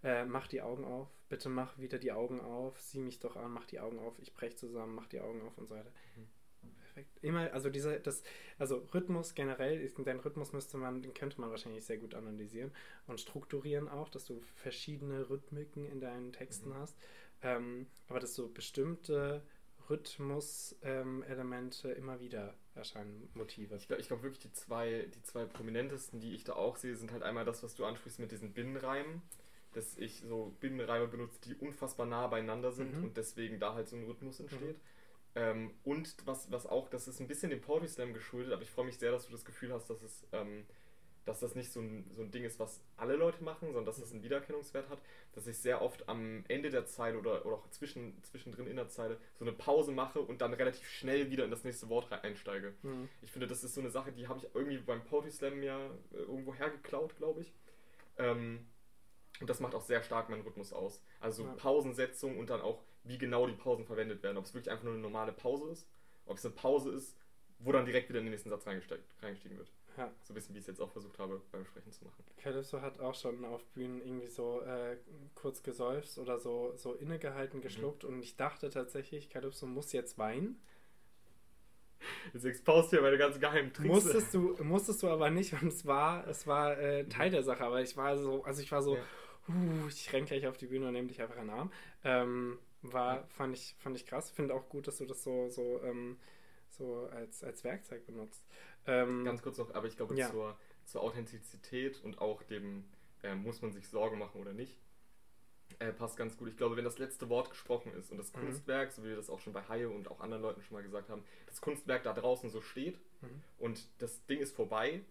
äh, mach die Augen auf, bitte mach wieder die Augen auf, sieh mich doch an, mach die Augen auf, ich brech zusammen, mach die Augen auf und so weiter. Perfekt. Immer, also dieser, das, also Rhythmus generell, den Rhythmus müsste man, den könnte man wahrscheinlich sehr gut analysieren und strukturieren auch, dass du verschiedene Rhythmiken in deinen Texten Mhm. hast. Ähm, aber dass du bestimmte Rhythmus-Elemente ähm, immer wieder erscheinen, Motive. Ich glaube ich glaub wirklich, die zwei, die zwei prominentesten, die ich da auch sehe, sind halt einmal das, was du ansprichst mit diesen Binnenreimen. Dass ich so Binnenreime benutze, die unfassbar nah beieinander sind mhm. und deswegen da halt so ein Rhythmus entsteht. Mhm. Ähm, und was, was auch, das ist ein bisschen dem Poetry Slam geschuldet, aber ich freue mich sehr, dass du das Gefühl hast, dass es ähm, dass das nicht so ein, so ein Ding ist, was alle Leute machen, sondern dass es einen Wiedererkennungswert hat, dass ich sehr oft am Ende der Zeile oder, oder auch zwischen, zwischendrin in der Zeile so eine Pause mache und dann relativ schnell wieder in das nächste Wort einsteige. Mhm. Ich finde, das ist so eine Sache, die habe ich irgendwie beim Poetry Slam ja äh, irgendwo hergeklaut, glaube ich. Ähm, und das macht auch sehr stark meinen Rhythmus aus. Also ja. Pausensetzung und dann auch, wie genau die Pausen verwendet werden. Ob es wirklich einfach nur eine normale Pause ist, ob es eine Pause ist, wo dann direkt wieder in den nächsten Satz reingestiegen wird. Ja. So ein bisschen, wie ich es jetzt auch versucht habe, beim Sprechen zu machen. Calypso hat auch schon auf Bühnen irgendwie so äh, kurz gesäuft oder so, so innegehalten, mhm. geschluckt mhm. und ich dachte tatsächlich, Calypso muss jetzt weinen. Jetzt exposed hier meine ganzen geheimen Tricks. Musstest du, musstest du aber nicht und es war, es war äh, Teil der Sache, aber ich war so, also ich war so, ja. uh, ich renn gleich auf die Bühne und nehme dich einfach in den Arm. Ähm, war, fand ich, fand ich krass. Finde auch gut, dass du das so, so, ähm, so als, als Werkzeug benutzt. Ähm, Ganz kurz noch, aber ich glaube ja. zur, zur Authentizität und auch dem, äh, muss man sich Sorgen machen oder nicht, äh, passt ganz gut. Ich glaube, wenn das letzte Wort gesprochen ist und das mhm. Kunstwerk, so wie wir das auch schon bei Haie und auch anderen Leuten schon mal gesagt haben, das Kunstwerk da draußen so steht mhm. und das Ding ist vorbei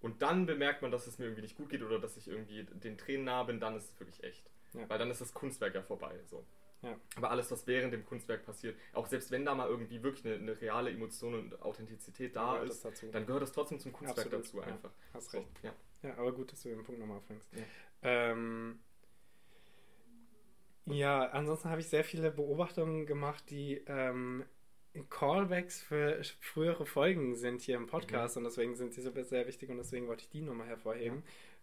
und dann bemerkt man, dass es mir irgendwie nicht gut geht oder dass ich irgendwie den Tränen nah bin, dann ist es wirklich echt. Ja. Weil dann ist das Kunstwerk ja vorbei. So. Ja. Aber alles, was während dem Kunstwerk passiert, auch selbst wenn da mal irgendwie wirklich eine, eine reale Emotion und Authentizität da ist, dann gehört das trotzdem zum Kunstwerk Absolut. dazu einfach. Ja, hast so, recht. Ja. ja, aber gut, dass du den Punkt nochmal fängst. Ja. Ähm, ja, ansonsten habe ich sehr viele Beobachtungen gemacht, die ähm, Callbacks für frühere Folgen sind hier im Podcast mhm. und deswegen sind sie so sehr wichtig und deswegen wollte ich die nochmal hervorheben.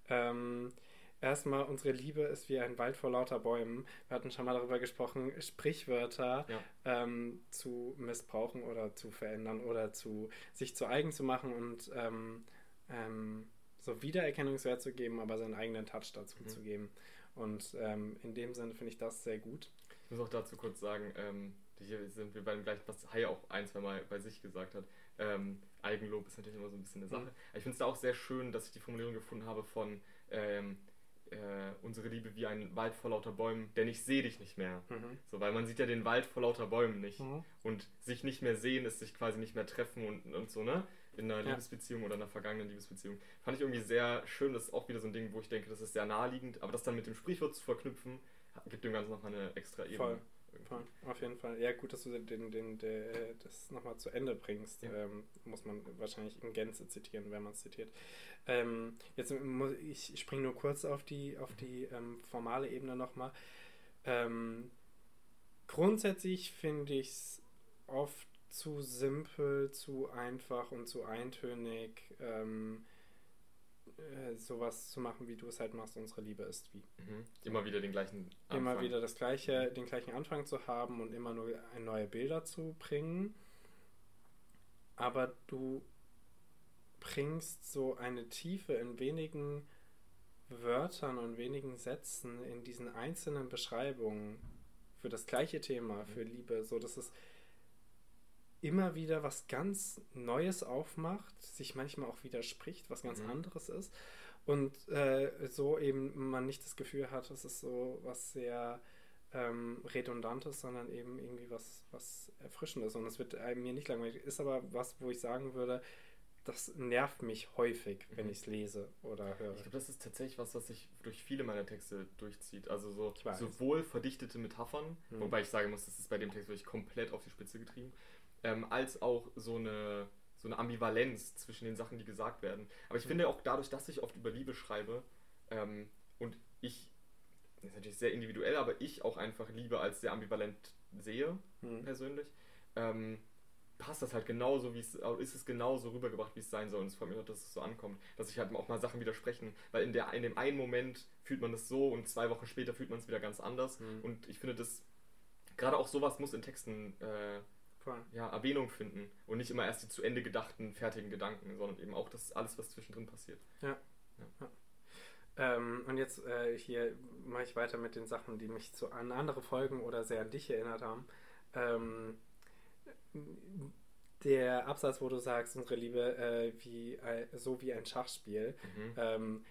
Ja. Ähm, erstmal, unsere Liebe ist wie ein Wald vor lauter Bäumen. Wir hatten schon mal darüber gesprochen, Sprichwörter ja. ähm, zu missbrauchen oder zu verändern oder zu sich zu eigen zu machen und ähm, ähm, so Wiedererkennungswert zu geben, aber seinen eigenen Touch dazu mhm. zu geben. Und ähm, in dem Sinne finde ich das sehr gut. Ich muss auch dazu kurz sagen, ähm, hier sind wir beim gleichen, was Hai auch ein, zwei Mal bei sich gesagt hat. Ähm, Eigenlob ist natürlich immer so ein bisschen eine Sache. Mhm. Ich finde es da auch sehr schön, dass ich die Formulierung gefunden habe von ähm, äh, unsere Liebe wie ein Wald vor lauter Bäumen, denn ich sehe dich nicht mehr. Mhm. So, weil man sieht ja den Wald vor lauter Bäumen nicht. Mhm. Und sich nicht mehr sehen ist sich quasi nicht mehr treffen und, und so, ne? In einer ja. Liebesbeziehung oder einer vergangenen Liebesbeziehung. Fand ich irgendwie sehr schön. Das ist auch wieder so ein Ding, wo ich denke, das ist sehr naheliegend. Aber das dann mit dem Sprichwort zu verknüpfen, gibt dem Ganzen nochmal eine extra Ebene. Voll. Voll. Auf jeden Fall. Ja, gut, dass du den, den, den, den das nochmal zu Ende bringst. Ja. Ähm, muss man wahrscheinlich in Gänze zitieren, wenn man es zitiert. Ähm, jetzt muss ich, ich springe nur kurz auf die, auf die ähm, formale Ebene nochmal. Ähm, grundsätzlich finde ich es oft zu simpel, zu einfach und zu eintönig, ähm, äh, sowas zu machen, wie du es halt machst, unsere Liebe ist wie. Mhm. Immer wieder den gleichen Anfang. Immer wieder das gleiche, den gleichen Anfang zu haben und immer nur neue Bilder zu bringen. Aber du bringst so eine Tiefe in wenigen Wörtern und wenigen Sätzen in diesen einzelnen Beschreibungen für das gleiche Thema, für Liebe, so dass es immer wieder was ganz Neues aufmacht, sich manchmal auch widerspricht, was ganz mhm. anderes ist und äh, so eben man nicht das Gefühl hat, es ist so was sehr ähm, Redundantes, sondern eben irgendwie was, was Erfrischendes und es wird mir nicht langweilig. Ist aber was, wo ich sagen würde, das nervt mich häufig, wenn mhm. ich es lese oder höre. Ich glaube, das ist tatsächlich was, was sich durch viele meiner Texte durchzieht. Also so sowohl verdichtete Metaphern, mhm. wobei ich sagen muss, das ist bei dem Text wirklich komplett auf die Spitze getrieben, ähm, als auch so eine, so eine Ambivalenz zwischen den Sachen, die gesagt werden. Aber ich mhm. finde auch dadurch, dass ich oft über Liebe schreibe ähm, und ich, das ist natürlich sehr individuell, aber ich auch einfach Liebe als sehr ambivalent sehe, mhm. persönlich, ähm, passt das halt genauso, wie es ist es genauso rübergebracht, wie es sein soll. Und es freut mich auch, dass es so ankommt, dass sich halt auch mal Sachen widersprechen, weil in, der, in dem einen Moment fühlt man es so und zwei Wochen später fühlt man es wieder ganz anders. Mhm. Und ich finde, das gerade auch sowas muss in Texten äh, ja, Erwähnung finden und nicht immer erst die zu Ende gedachten, fertigen Gedanken, sondern eben auch das alles, was zwischendrin passiert. Ja. ja. ja. Ähm, und jetzt äh, hier mache ich weiter mit den Sachen, die mich zu, an andere Folgen oder sehr an dich erinnert haben. Ähm, der Absatz, wo du sagst, unsere Liebe äh, wie, äh, so wie ein Schachspiel. Mhm. Ähm,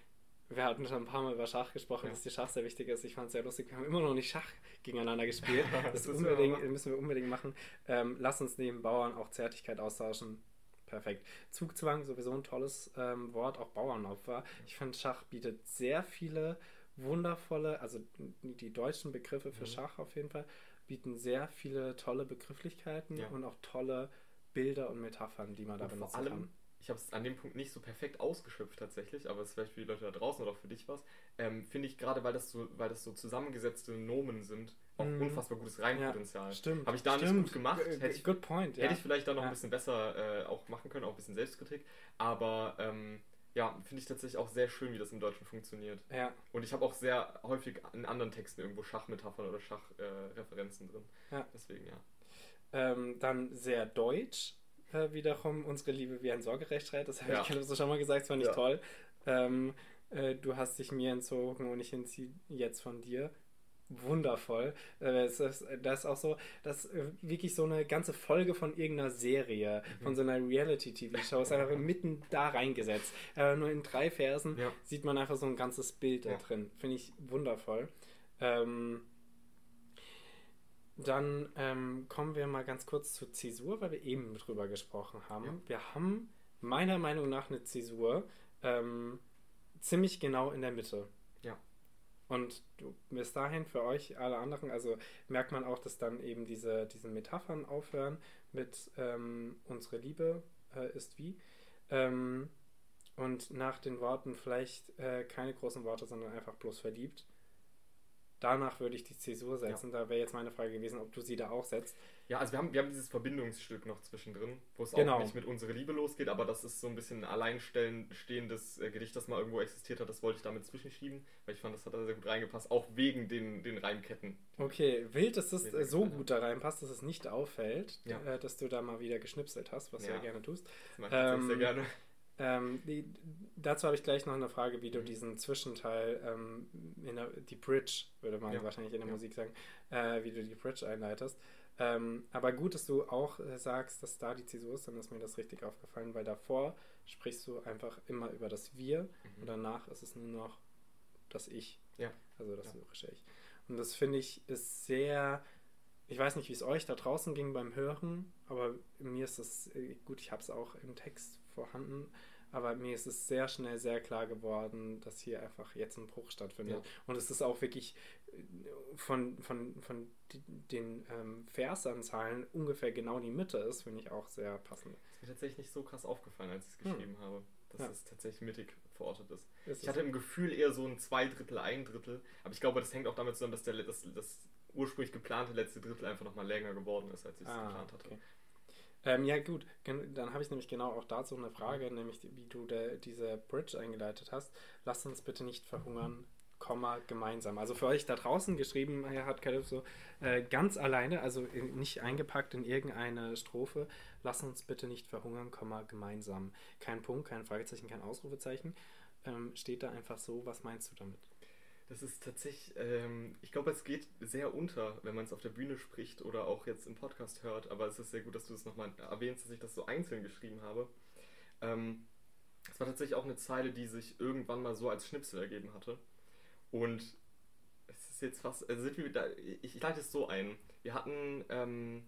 wir hatten schon ein paar Mal über Schach gesprochen, ja. dass die Schach sehr wichtig ist. Ich fand es sehr lustig. Wir haben immer noch nicht Schach gegeneinander gespielt. Das, das unbedingt, müssen wir unbedingt machen. Ähm, lass uns neben Bauern auch Zärtlichkeit austauschen. Perfekt. Zugzwang, sowieso ein tolles ähm, Wort, auch Bauernopfer. Ich finde, Schach bietet sehr viele wundervolle, also die deutschen Begriffe für mhm. Schach auf jeden Fall, bieten sehr viele tolle Begrifflichkeiten ja. und auch tolle Bilder und Metaphern, die man da und benutzen vor allem, kann. Ich habe es an dem Punkt nicht so perfekt ausgeschöpft tatsächlich, aber es ist vielleicht für die Leute da draußen oder auch für dich was. Ähm, Finde ich gerade, weil das so, weil das so zusammengesetzte Nomen sind, auch mm. unfassbar gutes Reimpotenzial. Ja, stimmt. Habe ich da stimmt. nicht gut gemacht. Hätte ich, Good point, ja. Hätte ich vielleicht da noch ein bisschen besser äh, auch machen können, auch ein bisschen Selbstkritik. Aber ähm, ja, finde ich tatsächlich auch sehr schön, wie das im Deutschen funktioniert. Ja. Und ich habe auch sehr häufig in anderen Texten irgendwo Schachmetaphern oder Schachreferenzen äh, drin. Ja. Deswegen, ja. Ähm, dann sehr deutsch äh, wiederum unsere Liebe wie ein Sorgerechtsstreit. Das habe ja. ich so schon mal gesagt, das fand ich ja. toll. Ähm, äh, du hast dich mir entzogen und ich entziehe jetzt von dir. Wundervoll. Äh, das ist, das ist auch so, das ist äh, wirklich so eine ganze Folge von irgendeiner Serie, mhm. von so einer Reality-TV-Show, ist einfach mitten da reingesetzt. Äh, nur in drei Versen ja. sieht man einfach so ein ganzes Bild da drin. Finde ich wundervoll. Ähm, dann ähm, kommen wir mal ganz kurz zur Zäsur, weil wir eben drüber gesprochen haben. Ja. Wir haben meiner Meinung nach eine Zäsur ähm, ziemlich genau in der Mitte. Und bis dahin für euch alle anderen, also merkt man auch, dass dann eben diese, diese Metaphern aufhören mit ähm, unsere Liebe äh, ist wie. Ähm, und nach den Worten vielleicht äh, keine großen Worte, sondern einfach bloß verliebt danach würde ich die Zäsur setzen. Ja. Da wäre jetzt meine Frage gewesen, ob du sie da auch setzt. Ja, also wir haben, wir haben dieses Verbindungsstück noch zwischendrin, wo es genau. auch nicht mit Unsere Liebe losgeht, aber das ist so ein bisschen ein alleinstehendes äh, Gedicht, das mal irgendwo existiert hat. Das wollte ich damit zwischenschieben, weil ich fand, das hat da sehr gut reingepasst, auch wegen den, den Reimketten. Okay, wild, dass das äh, so gut da reinpasst, dass es nicht auffällt, ja. äh, dass du da mal wieder geschnipselt hast, was ja. du ja gerne tust. Das mache ich ähm, sehr gerne. Ähm, die, dazu habe ich gleich noch eine Frage, wie du diesen Zwischenteil, ähm, der, die Bridge, würde man ja. wahrscheinlich in der ja. Musik sagen, äh, wie du die Bridge einleitest. Ähm, aber gut, dass du auch äh, sagst, dass da die Zäsur ist, dann ist mir das richtig aufgefallen, weil davor sprichst du einfach immer über das Wir mhm. und danach ist es nur noch das Ich. Ja. Also das ja. lyrische Ich. Und das finde ich ist sehr, ich weiß nicht, wie es euch da draußen ging beim Hören, aber mir ist das, äh, gut, ich habe es auch im Text vorhanden, aber mir ist es sehr schnell sehr klar geworden, dass hier einfach jetzt ein Bruch stattfindet. Ja. Und es ist auch wirklich äh, von, von, von den ähm, Versanzahlen ungefähr genau die Mitte ist, finde ich auch sehr passend. Ist mir tatsächlich nicht so krass aufgefallen, als ich es hm. geschrieben hm. habe, dass ja. es tatsächlich mittig verortet ist. ist ich hatte im Gefühl eher so ein Zweidrittel, ein Drittel, aber ich glaube, das hängt auch damit zusammen, dass der, das, das ursprünglich geplante letzte Drittel einfach nochmal länger geworden ist, als ich es ah, geplant hatte. Okay. Ähm, ja, gut, dann habe ich nämlich genau auch dazu eine Frage, nämlich wie du der, diese Bridge eingeleitet hast. Lasst uns bitte nicht verhungern, Komma, gemeinsam. Also für euch da draußen geschrieben hat Calypso äh, ganz alleine, also in, nicht eingepackt in irgendeine Strophe. Lasst uns bitte nicht verhungern, Komma, gemeinsam. Kein Punkt, kein Fragezeichen, kein Ausrufezeichen. Ähm, steht da einfach so, was meinst du damit? Das ist tatsächlich, ähm, ich glaube, es geht sehr unter, wenn man es auf der Bühne spricht oder auch jetzt im Podcast hört, aber es ist sehr gut, dass du es nochmal erwähnst, dass ich das so einzeln geschrieben habe. Ähm, es war tatsächlich auch eine Zeile, die sich irgendwann mal so als Schnipsel ergeben hatte. Und es ist jetzt fast, also sind wir da, ich, ich leite es so ein. Wir hatten ähm,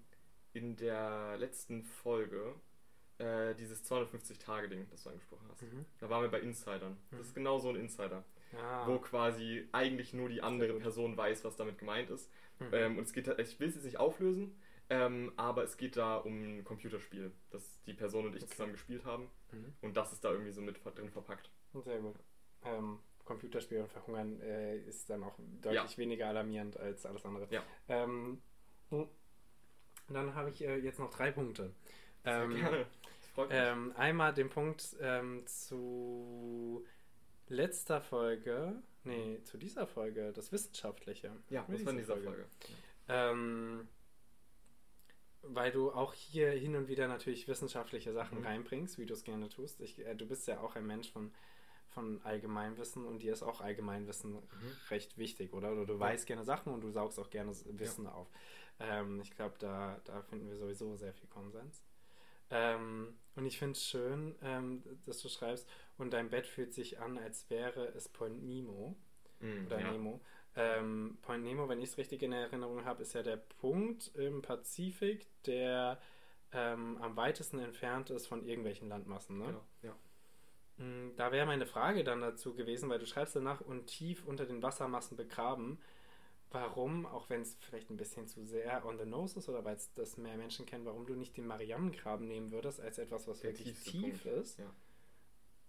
in der letzten Folge äh, dieses 250-Tage-Ding, das du angesprochen hast. Mhm. Da waren wir bei Insidern. Mhm. Das ist genau so ein Insider ah. wo quasi eigentlich nur die andere Person weiß, was damit gemeint ist. Mhm. Ähm, und es geht, ich will es jetzt nicht auflösen, ähm, aber es geht da um ein Computerspiel, das die Person und ich okay. zusammen gespielt haben. Mhm. Und das ist da irgendwie so mit drin verpackt. Sehr gut. Ähm, Computerspiel und Verhungern äh, ist dann auch deutlich ja. weniger alarmierend als alles andere. Ja. Ähm, dann habe ich äh, jetzt noch drei Punkte. Sehr ähm, gerne. Ähm, einmal den Punkt ähm, zu letzter Folge, nee, zu dieser Folge, das Wissenschaftliche. Ja, das war in dieser Folge. Folge. Ähm, weil du auch hier hin und wieder natürlich wissenschaftliche Sachen mhm. reinbringst, wie du es gerne tust. Ich, äh, du bist ja auch ein Mensch von, von Allgemeinwissen und dir ist auch Allgemeinwissen mhm. recht wichtig, oder? Oder du ja. weißt gerne Sachen und du saugst auch gerne Wissen ja. auf. Ähm, ich glaube, da, da finden wir sowieso sehr viel Konsens. Ähm, und ich finde es schön, ähm, dass du schreibst, und dein Bett fühlt sich an, als wäre es Point Nemo. Mm, oder ja. Nemo. Ähm, Point Nemo, wenn ich es richtig in Erinnerung habe, ist ja der Punkt im Pazifik, der ähm, am weitesten entfernt ist von irgendwelchen Landmassen. Ne? Genau, ja. Mm, da wäre meine Frage dann dazu gewesen, weil du schreibst danach und tief unter den Wassermassen begraben. Warum, auch wenn es vielleicht ein bisschen zu sehr on the nose ist oder weil es das mehr Menschen kennen, warum du nicht den Marianengraben nehmen würdest als etwas, was Der wirklich tief Punkt. ist? Ja.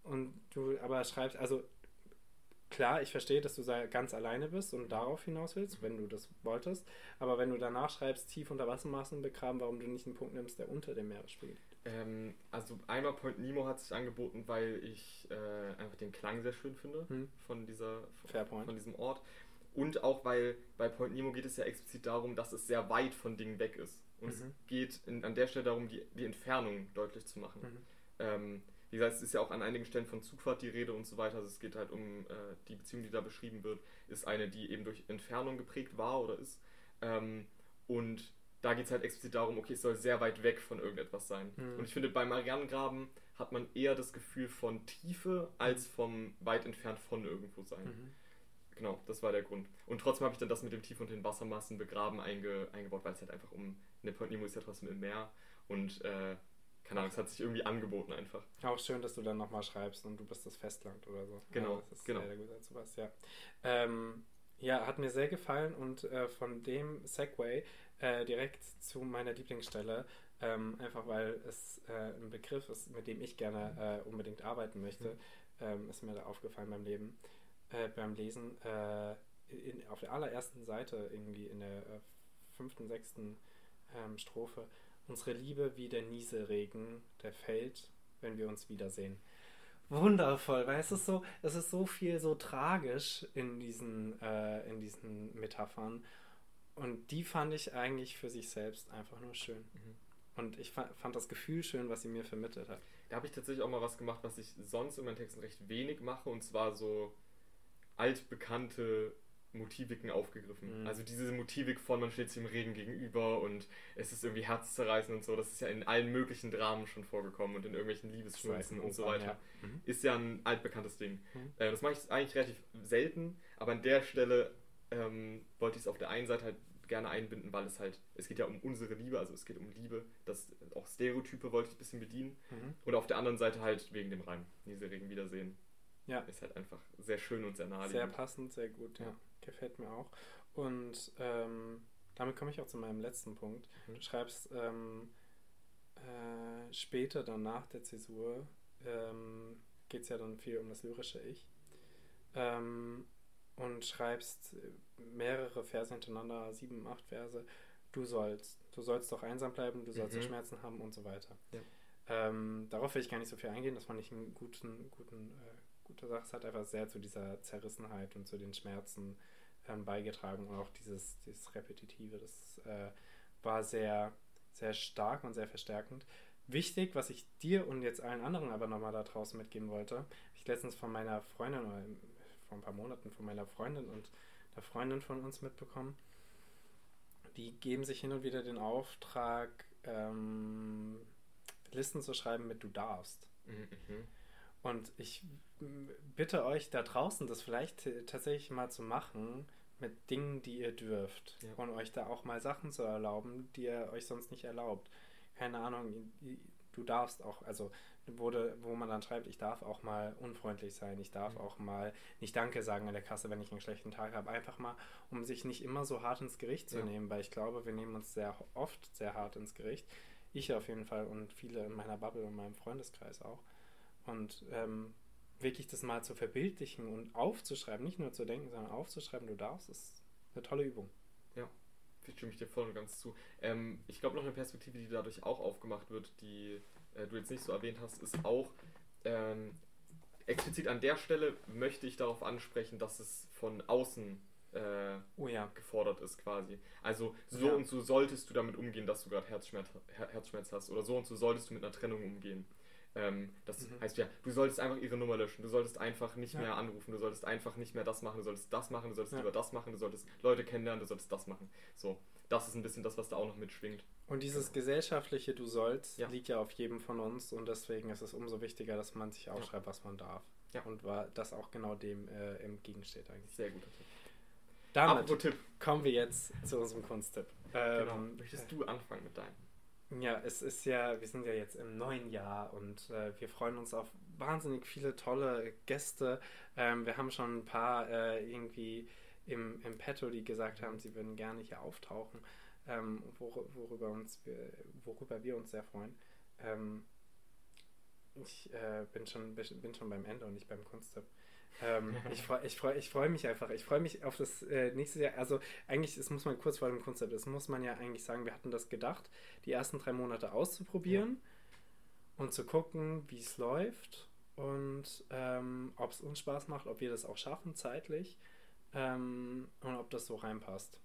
Und du aber schreibst, also klar, ich verstehe, dass du ganz alleine bist und darauf hinaus willst, wenn du das wolltest. Aber wenn du danach schreibst, tief unter Wassermaßen begraben, warum du nicht einen Punkt nimmst, der unter dem Meeresspiegel liegt? Ähm, also einmal Point Nemo hat sich angeboten, weil ich äh, einfach den Klang sehr schön finde hm. von dieser von, von diesem Ort. Und auch weil bei Point Nemo geht es ja explizit darum, dass es sehr weit von Dingen weg ist. Und mhm. es geht in, an der Stelle darum, die, die Entfernung deutlich zu machen. Mhm. Ähm, wie gesagt, es ist ja auch an einigen Stellen von Zugfahrt die Rede und so weiter. Also es geht halt um äh, die Beziehung, die da beschrieben wird, ist eine, die eben durch Entfernung geprägt war oder ist. Ähm, und da geht es halt explizit darum, okay, es soll sehr weit weg von irgendetwas sein. Mhm. Und ich finde, bei Marianengraben hat man eher das Gefühl von Tiefe als vom weit entfernt von irgendwo sein. Mhm. Genau, das war der Grund. Und trotzdem habe ich dann das mit dem Tief und den Wassermassen begraben einge, eingebaut, weil es halt einfach um. Ne, Point Nemo ist ja trotzdem im Meer und äh, keine Ahnung, es hat sich irgendwie angeboten einfach. Auch schön, dass du dann nochmal schreibst und du bist das Festland oder so. Genau, ja, das ist genau. sehr, gut dazu was, ja. Ähm, ja, hat mir sehr gefallen und äh, von dem Segway äh, direkt zu meiner Lieblingsstelle, ähm, einfach weil es äh, ein Begriff ist, mit dem ich gerne äh, unbedingt arbeiten möchte, mhm. ähm, ist mir da aufgefallen beim Leben, äh, beim Lesen. Äh, in, auf der allerersten Seite, irgendwie in der fünften, sechsten ähm, Strophe, Unsere Liebe wie der Nieselregen, der fällt, wenn wir uns wiedersehen. Wundervoll, weil es ist so, es ist so viel so tragisch in diesen, äh, in diesen Metaphern. Und die fand ich eigentlich für sich selbst einfach nur schön. Mhm. Und ich fand, fand das Gefühl schön, was sie mir vermittelt hat. Da habe ich tatsächlich auch mal was gemacht, was ich sonst in meinen Texten recht wenig mache, und zwar so altbekannte Motiviken aufgegriffen. Mhm. Also diese Motivik von man steht sich im Regen gegenüber und es ist irgendwie herzzerreißend und so, das ist ja in allen möglichen Dramen schon vorgekommen und in irgendwelchen Liebesschmerzen und so weiter. Ja. Mhm. Ist ja ein altbekanntes Ding. Mhm. Äh, das mache ich eigentlich relativ selten, aber an der Stelle ähm, wollte ich es auf der einen Seite halt gerne einbinden, weil es halt, es geht ja um unsere Liebe, also es geht um Liebe, das auch Stereotype wollte ich ein bisschen bedienen mhm. und auf der anderen Seite halt wegen dem Reim, diese Regen wiedersehen. Ja. Ist halt einfach sehr schön und sehr naheliegend. Sehr passend, sehr gut, ja. Gefällt mir auch. Und ähm, damit komme ich auch zu meinem letzten Punkt. Mhm. Du schreibst ähm, äh, später dann nach der Zäsur ähm, geht es ja dann viel um das lyrische Ich. Ähm, und schreibst mehrere Verse hintereinander, sieben, acht Verse. Du sollst, du sollst doch einsam bleiben, du sollst mhm. Schmerzen haben und so weiter. Ja. Ähm, darauf will ich gar nicht so viel eingehen, das fand ich einen guten, guten, äh, gute Sache. Es hat einfach sehr zu dieser Zerrissenheit und zu den Schmerzen ähm, beigetragen und auch dieses, dieses Repetitive, das äh, war sehr, sehr stark und sehr verstärkend. Wichtig, was ich dir und jetzt allen anderen aber nochmal da draußen mitgeben wollte, habe ich letztens von meiner Freundin oder vor ein paar Monaten von meiner Freundin und der Freundin von uns mitbekommen. Die geben sich hin und wieder den Auftrag, ähm, Listen zu schreiben mit Du darfst. Mhm. mhm. Und ich bitte euch da draußen, das vielleicht tatsächlich mal zu machen mit Dingen, die ihr dürft. Ja. Und euch da auch mal Sachen zu erlauben, die ihr euch sonst nicht erlaubt. Keine Ahnung, du darfst auch, also wurde, wo man dann schreibt, ich darf auch mal unfreundlich sein, ich darf mhm. auch mal nicht Danke sagen an der Kasse, wenn ich einen schlechten Tag habe. Einfach mal, um sich nicht immer so hart ins Gericht zu ja. nehmen, weil ich glaube, wir nehmen uns sehr oft sehr hart ins Gericht. Ich auf jeden Fall und viele in meiner Bubble und meinem Freundeskreis auch. Und ähm, wirklich das mal zu verbildlichen und aufzuschreiben, nicht nur zu denken, sondern aufzuschreiben, du darfst, ist eine tolle Übung. Ja, stimme ich dir voll und ganz zu. Ähm, ich glaube, noch eine Perspektive, die dadurch auch aufgemacht wird, die äh, du jetzt nicht so erwähnt hast, ist auch, ähm, explizit an der Stelle möchte ich darauf ansprechen, dass es von außen äh, oh ja. gefordert ist quasi. Also so ja. und so solltest du damit umgehen, dass du gerade Herzschmerz, Herzschmerz hast oder so und so solltest du mit einer Trennung umgehen. Ähm, das mhm. heißt ja, du solltest einfach ihre Nummer löschen, du solltest einfach nicht ja. mehr anrufen, du solltest einfach nicht mehr das machen, du solltest das machen, du solltest ja. lieber das machen, du solltest Leute kennenlernen, du solltest das machen. So, das ist ein bisschen das, was da auch noch mitschwingt. Und dieses genau. gesellschaftliche Du sollst ja. liegt ja auf jedem von uns und deswegen ist es umso wichtiger, dass man sich aufschreibt, was man darf. Ja. Und war das auch genau dem äh, entgegensteht eigentlich. Sehr guter Tipp. Damit Tipp. kommen wir jetzt zu unserem Kunsttipp. Ähm, genau. Möchtest du anfangen mit deinem? Ja, es ist ja, wir sind ja jetzt im neuen Jahr und äh, wir freuen uns auf wahnsinnig viele tolle Gäste. Ähm, wir haben schon ein paar äh, irgendwie im, im Petto, die gesagt haben, sie würden gerne hier auftauchen, ähm, wor worüber, uns, worüber wir uns sehr freuen. Ähm, ich äh, bin, schon, bin schon beim Ende und nicht beim Kunsttipp. Ähm, ich freue ich freu, ich freu mich einfach. Ich freue mich auf das äh, nächste Jahr. Also eigentlich, das muss man kurz vor dem Konzept, das muss man ja eigentlich sagen, wir hatten das gedacht, die ersten drei Monate auszuprobieren ja. und zu gucken, wie es läuft und ähm, ob es uns Spaß macht, ob wir das auch schaffen zeitlich ähm, und ob das so reinpasst.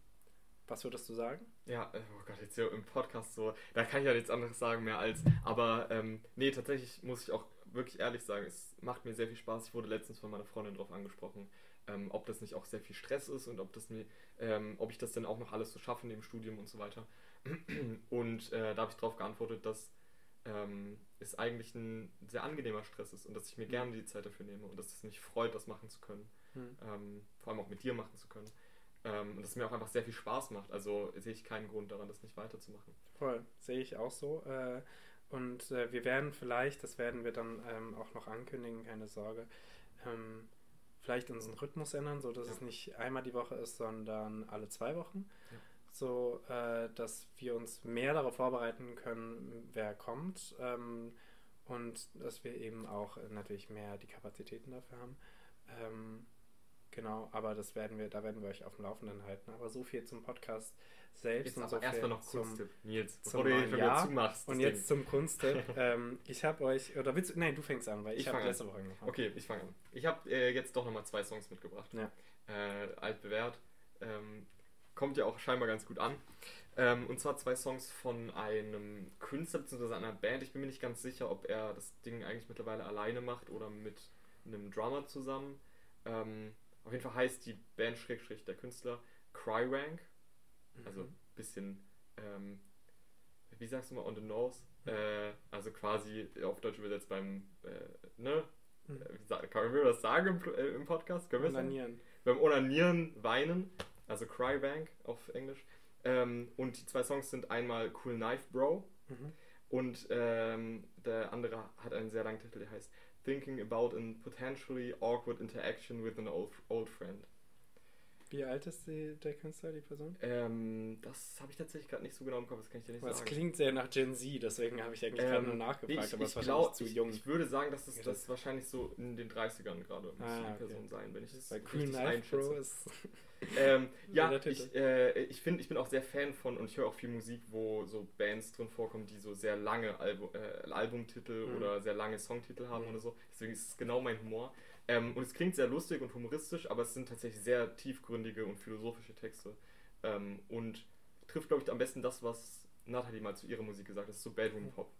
Was würdest du sagen? Ja, äh, oh Gott, jetzt hier im Podcast so, da kann ich ja nichts anderes sagen mehr als, aber ähm, nee, tatsächlich muss ich auch wirklich ehrlich sagen, es macht mir sehr viel Spaß. Ich wurde letztens von meiner Freundin darauf angesprochen, ähm, ob das nicht auch sehr viel Stress ist und ob das mir, ähm, ob ich das denn auch noch alles so schaffe neben Studium und so weiter. Und äh, da habe ich darauf geantwortet, dass ähm, es eigentlich ein sehr angenehmer Stress ist und dass ich mir mhm. gerne die Zeit dafür nehme und dass es mich freut, das machen zu können. Mhm. vor allem auch mit dir machen zu können. Ähm, und dass es mir auch einfach sehr viel Spaß macht. Also sehe ich keinen Grund daran, das nicht weiterzumachen. Voll, sehe ich auch so. Äh, und äh, wir werden vielleicht, das werden wir dann ähm, auch noch ankündigen, keine Sorge, ähm, vielleicht unseren Rhythmus ändern, so dass ja. es nicht einmal die Woche ist, sondern alle zwei Wochen. Ja. So äh, dass wir uns mehr darauf vorbereiten können, wer kommt. Ähm, und dass wir eben auch natürlich mehr die Kapazitäten dafür haben. Genau, aber das werden wir, da werden wir euch auf dem Laufenden halten. Aber so viel zum Podcast selbst. Jetzt und so erstmal noch Kunsttipp, Nils, bevor du den Jahr. zumachst. Und jetzt Ding. zum Kunsttipp. ähm, ich habe euch, oder willst du, nein, du fängst an, weil ich, ich habe letzte Woche angefangen. Okay, ich fange an. Ich habe äh, jetzt doch nochmal zwei Songs mitgebracht. Ja. Äh, altbewährt. Ähm, kommt ja auch scheinbar ganz gut an. Ähm, und zwar zwei Songs von einem Künstler bzw. einer Band. Ich bin mir nicht ganz sicher, ob er das Ding eigentlich mittlerweile alleine macht oder mit einem Drummer zusammen. Ähm, auf jeden Fall heißt die Band Schrägstrich der Künstler Crywank. Also ein mhm. bisschen, ähm, wie sagst du mal, on the nose. Mhm. Äh, also quasi auf Deutsch übersetzt beim, äh, ne? Mhm. Äh, kann man das sagen im, äh, im Podcast? Können Onanieren. Beim Onanieren weinen, also Crybank auf Englisch. Ähm, und die zwei Songs sind einmal Cool Knife Bro mhm. und ähm, der andere hat einen sehr langen Titel, der heißt Thinking About a Potentially Awkward Interaction with an Old, old Friend. Wie alt ist die, der Künstler, die Person? Ähm, das habe ich tatsächlich gerade nicht so genau im Kopf, das kann ich dir nicht aber sagen. Es klingt sehr nach Gen Z, deswegen habe ich eigentlich ähm, gerade nur nachgefragt, ich, aber es war glaub, zu jung. Ich würde sagen, dass das, das wahrscheinlich so in den 30ern gerade muss ah, die okay. Person sein, wenn ich das Bei Cool Knife ist... ähm, ja, ich, äh, ich finde, ich bin auch sehr Fan von und ich höre auch viel Musik, wo so Bands drin vorkommen, die so sehr lange Albu äh, Albumtitel mhm. oder sehr lange Songtitel haben mhm. oder so. Deswegen ist es genau mein Humor. Ähm, und es klingt sehr lustig und humoristisch, aber es sind tatsächlich sehr tiefgründige und philosophische Texte. Ähm, und trifft, glaube ich, am besten das, was Nathalie mal zu ihrer Musik gesagt hat. Das ist so Bedroom Pop.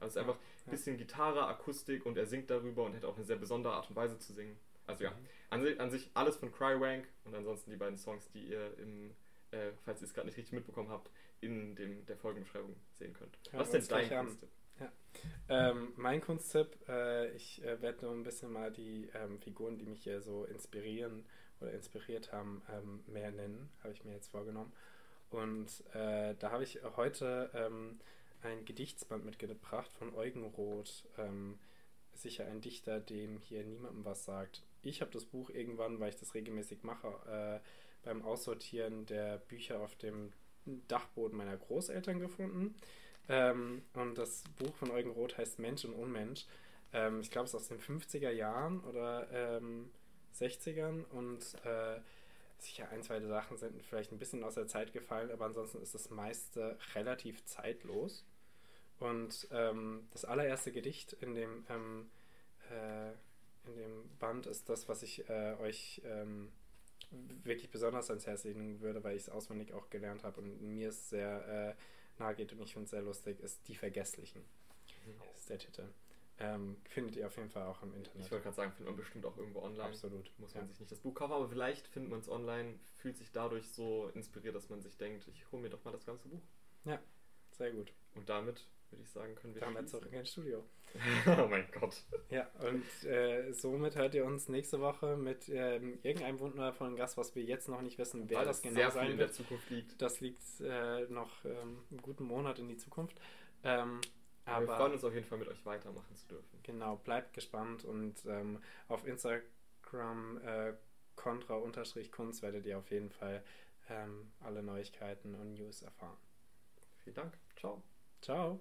Also es ist einfach ein bisschen Gitarre, Akustik und er singt darüber und hat auch eine sehr besondere Art und Weise zu singen. Also ja, mhm. an, an sich alles von Crywank und ansonsten die beiden Songs, die ihr im, äh, falls ihr es gerade nicht richtig mitbekommen habt, in dem, der Folgenbeschreibung sehen könnt. Ja, was ist denn dein Kunsttipp? Ja. Ähm, mein Kunsttipp, äh, ich äh, werde nur ein bisschen mal die ähm, Figuren, die mich hier so inspirieren oder inspiriert haben, ähm, mehr nennen, habe ich mir jetzt vorgenommen. Und äh, da habe ich heute ähm, ein Gedichtsband mitgebracht von Eugen Roth. Ähm, sicher ein Dichter, dem hier niemandem was sagt. Ich habe das Buch irgendwann, weil ich das regelmäßig mache, äh, beim Aussortieren der Bücher auf dem Dachboden meiner Großeltern gefunden. Ähm, und das Buch von Eugen Roth heißt Mensch und Unmensch. Ähm, ich glaube, es ist aus den 50er Jahren oder ähm, 60ern und äh, sicher ein, zwei Sachen sind vielleicht ein bisschen aus der Zeit gefallen, aber ansonsten ist das meiste relativ zeitlos. Und ähm, das allererste Gedicht in dem, ähm, äh, in dem Band ist das, was ich äh, euch ähm, wirklich besonders ans Herz legen würde, weil ich es auswendig auch gelernt habe und mir ist sehr nahe geht und ich finde es sehr lustig, ist Die Vergesslichen. Mhm. ist der Titel. Ähm, findet ihr auf jeden Fall auch im Internet. Ich wollte gerade sagen, findet man bestimmt auch irgendwo online. Absolut. Muss man ja. sich nicht das Buch kaufen, aber vielleicht findet man es online, fühlt sich dadurch so inspiriert, dass man sich denkt, ich hole mir doch mal das ganze Buch. Ja, sehr gut. Und damit würde ich sagen, können wir Damit zurück ins Studio. oh mein Gott. Ja, und äh, somit hört ihr uns nächste Woche mit ähm, irgendeinem wundervollen Gast, was wir jetzt noch nicht wissen, wer Weil das genau sehr sein viel in wird. der Zukunft liegt. Das liegt äh, noch ähm, einen guten Monat in die Zukunft. Ähm, Aber wir freuen uns auf jeden Fall, mit euch weitermachen zu dürfen. genau, bleibt gespannt und ähm, auf Instagram äh, contra-kunst werdet ihr auf jeden Fall ähm, alle Neuigkeiten und News erfahren. Vielen Dank. Ciao. Ciao.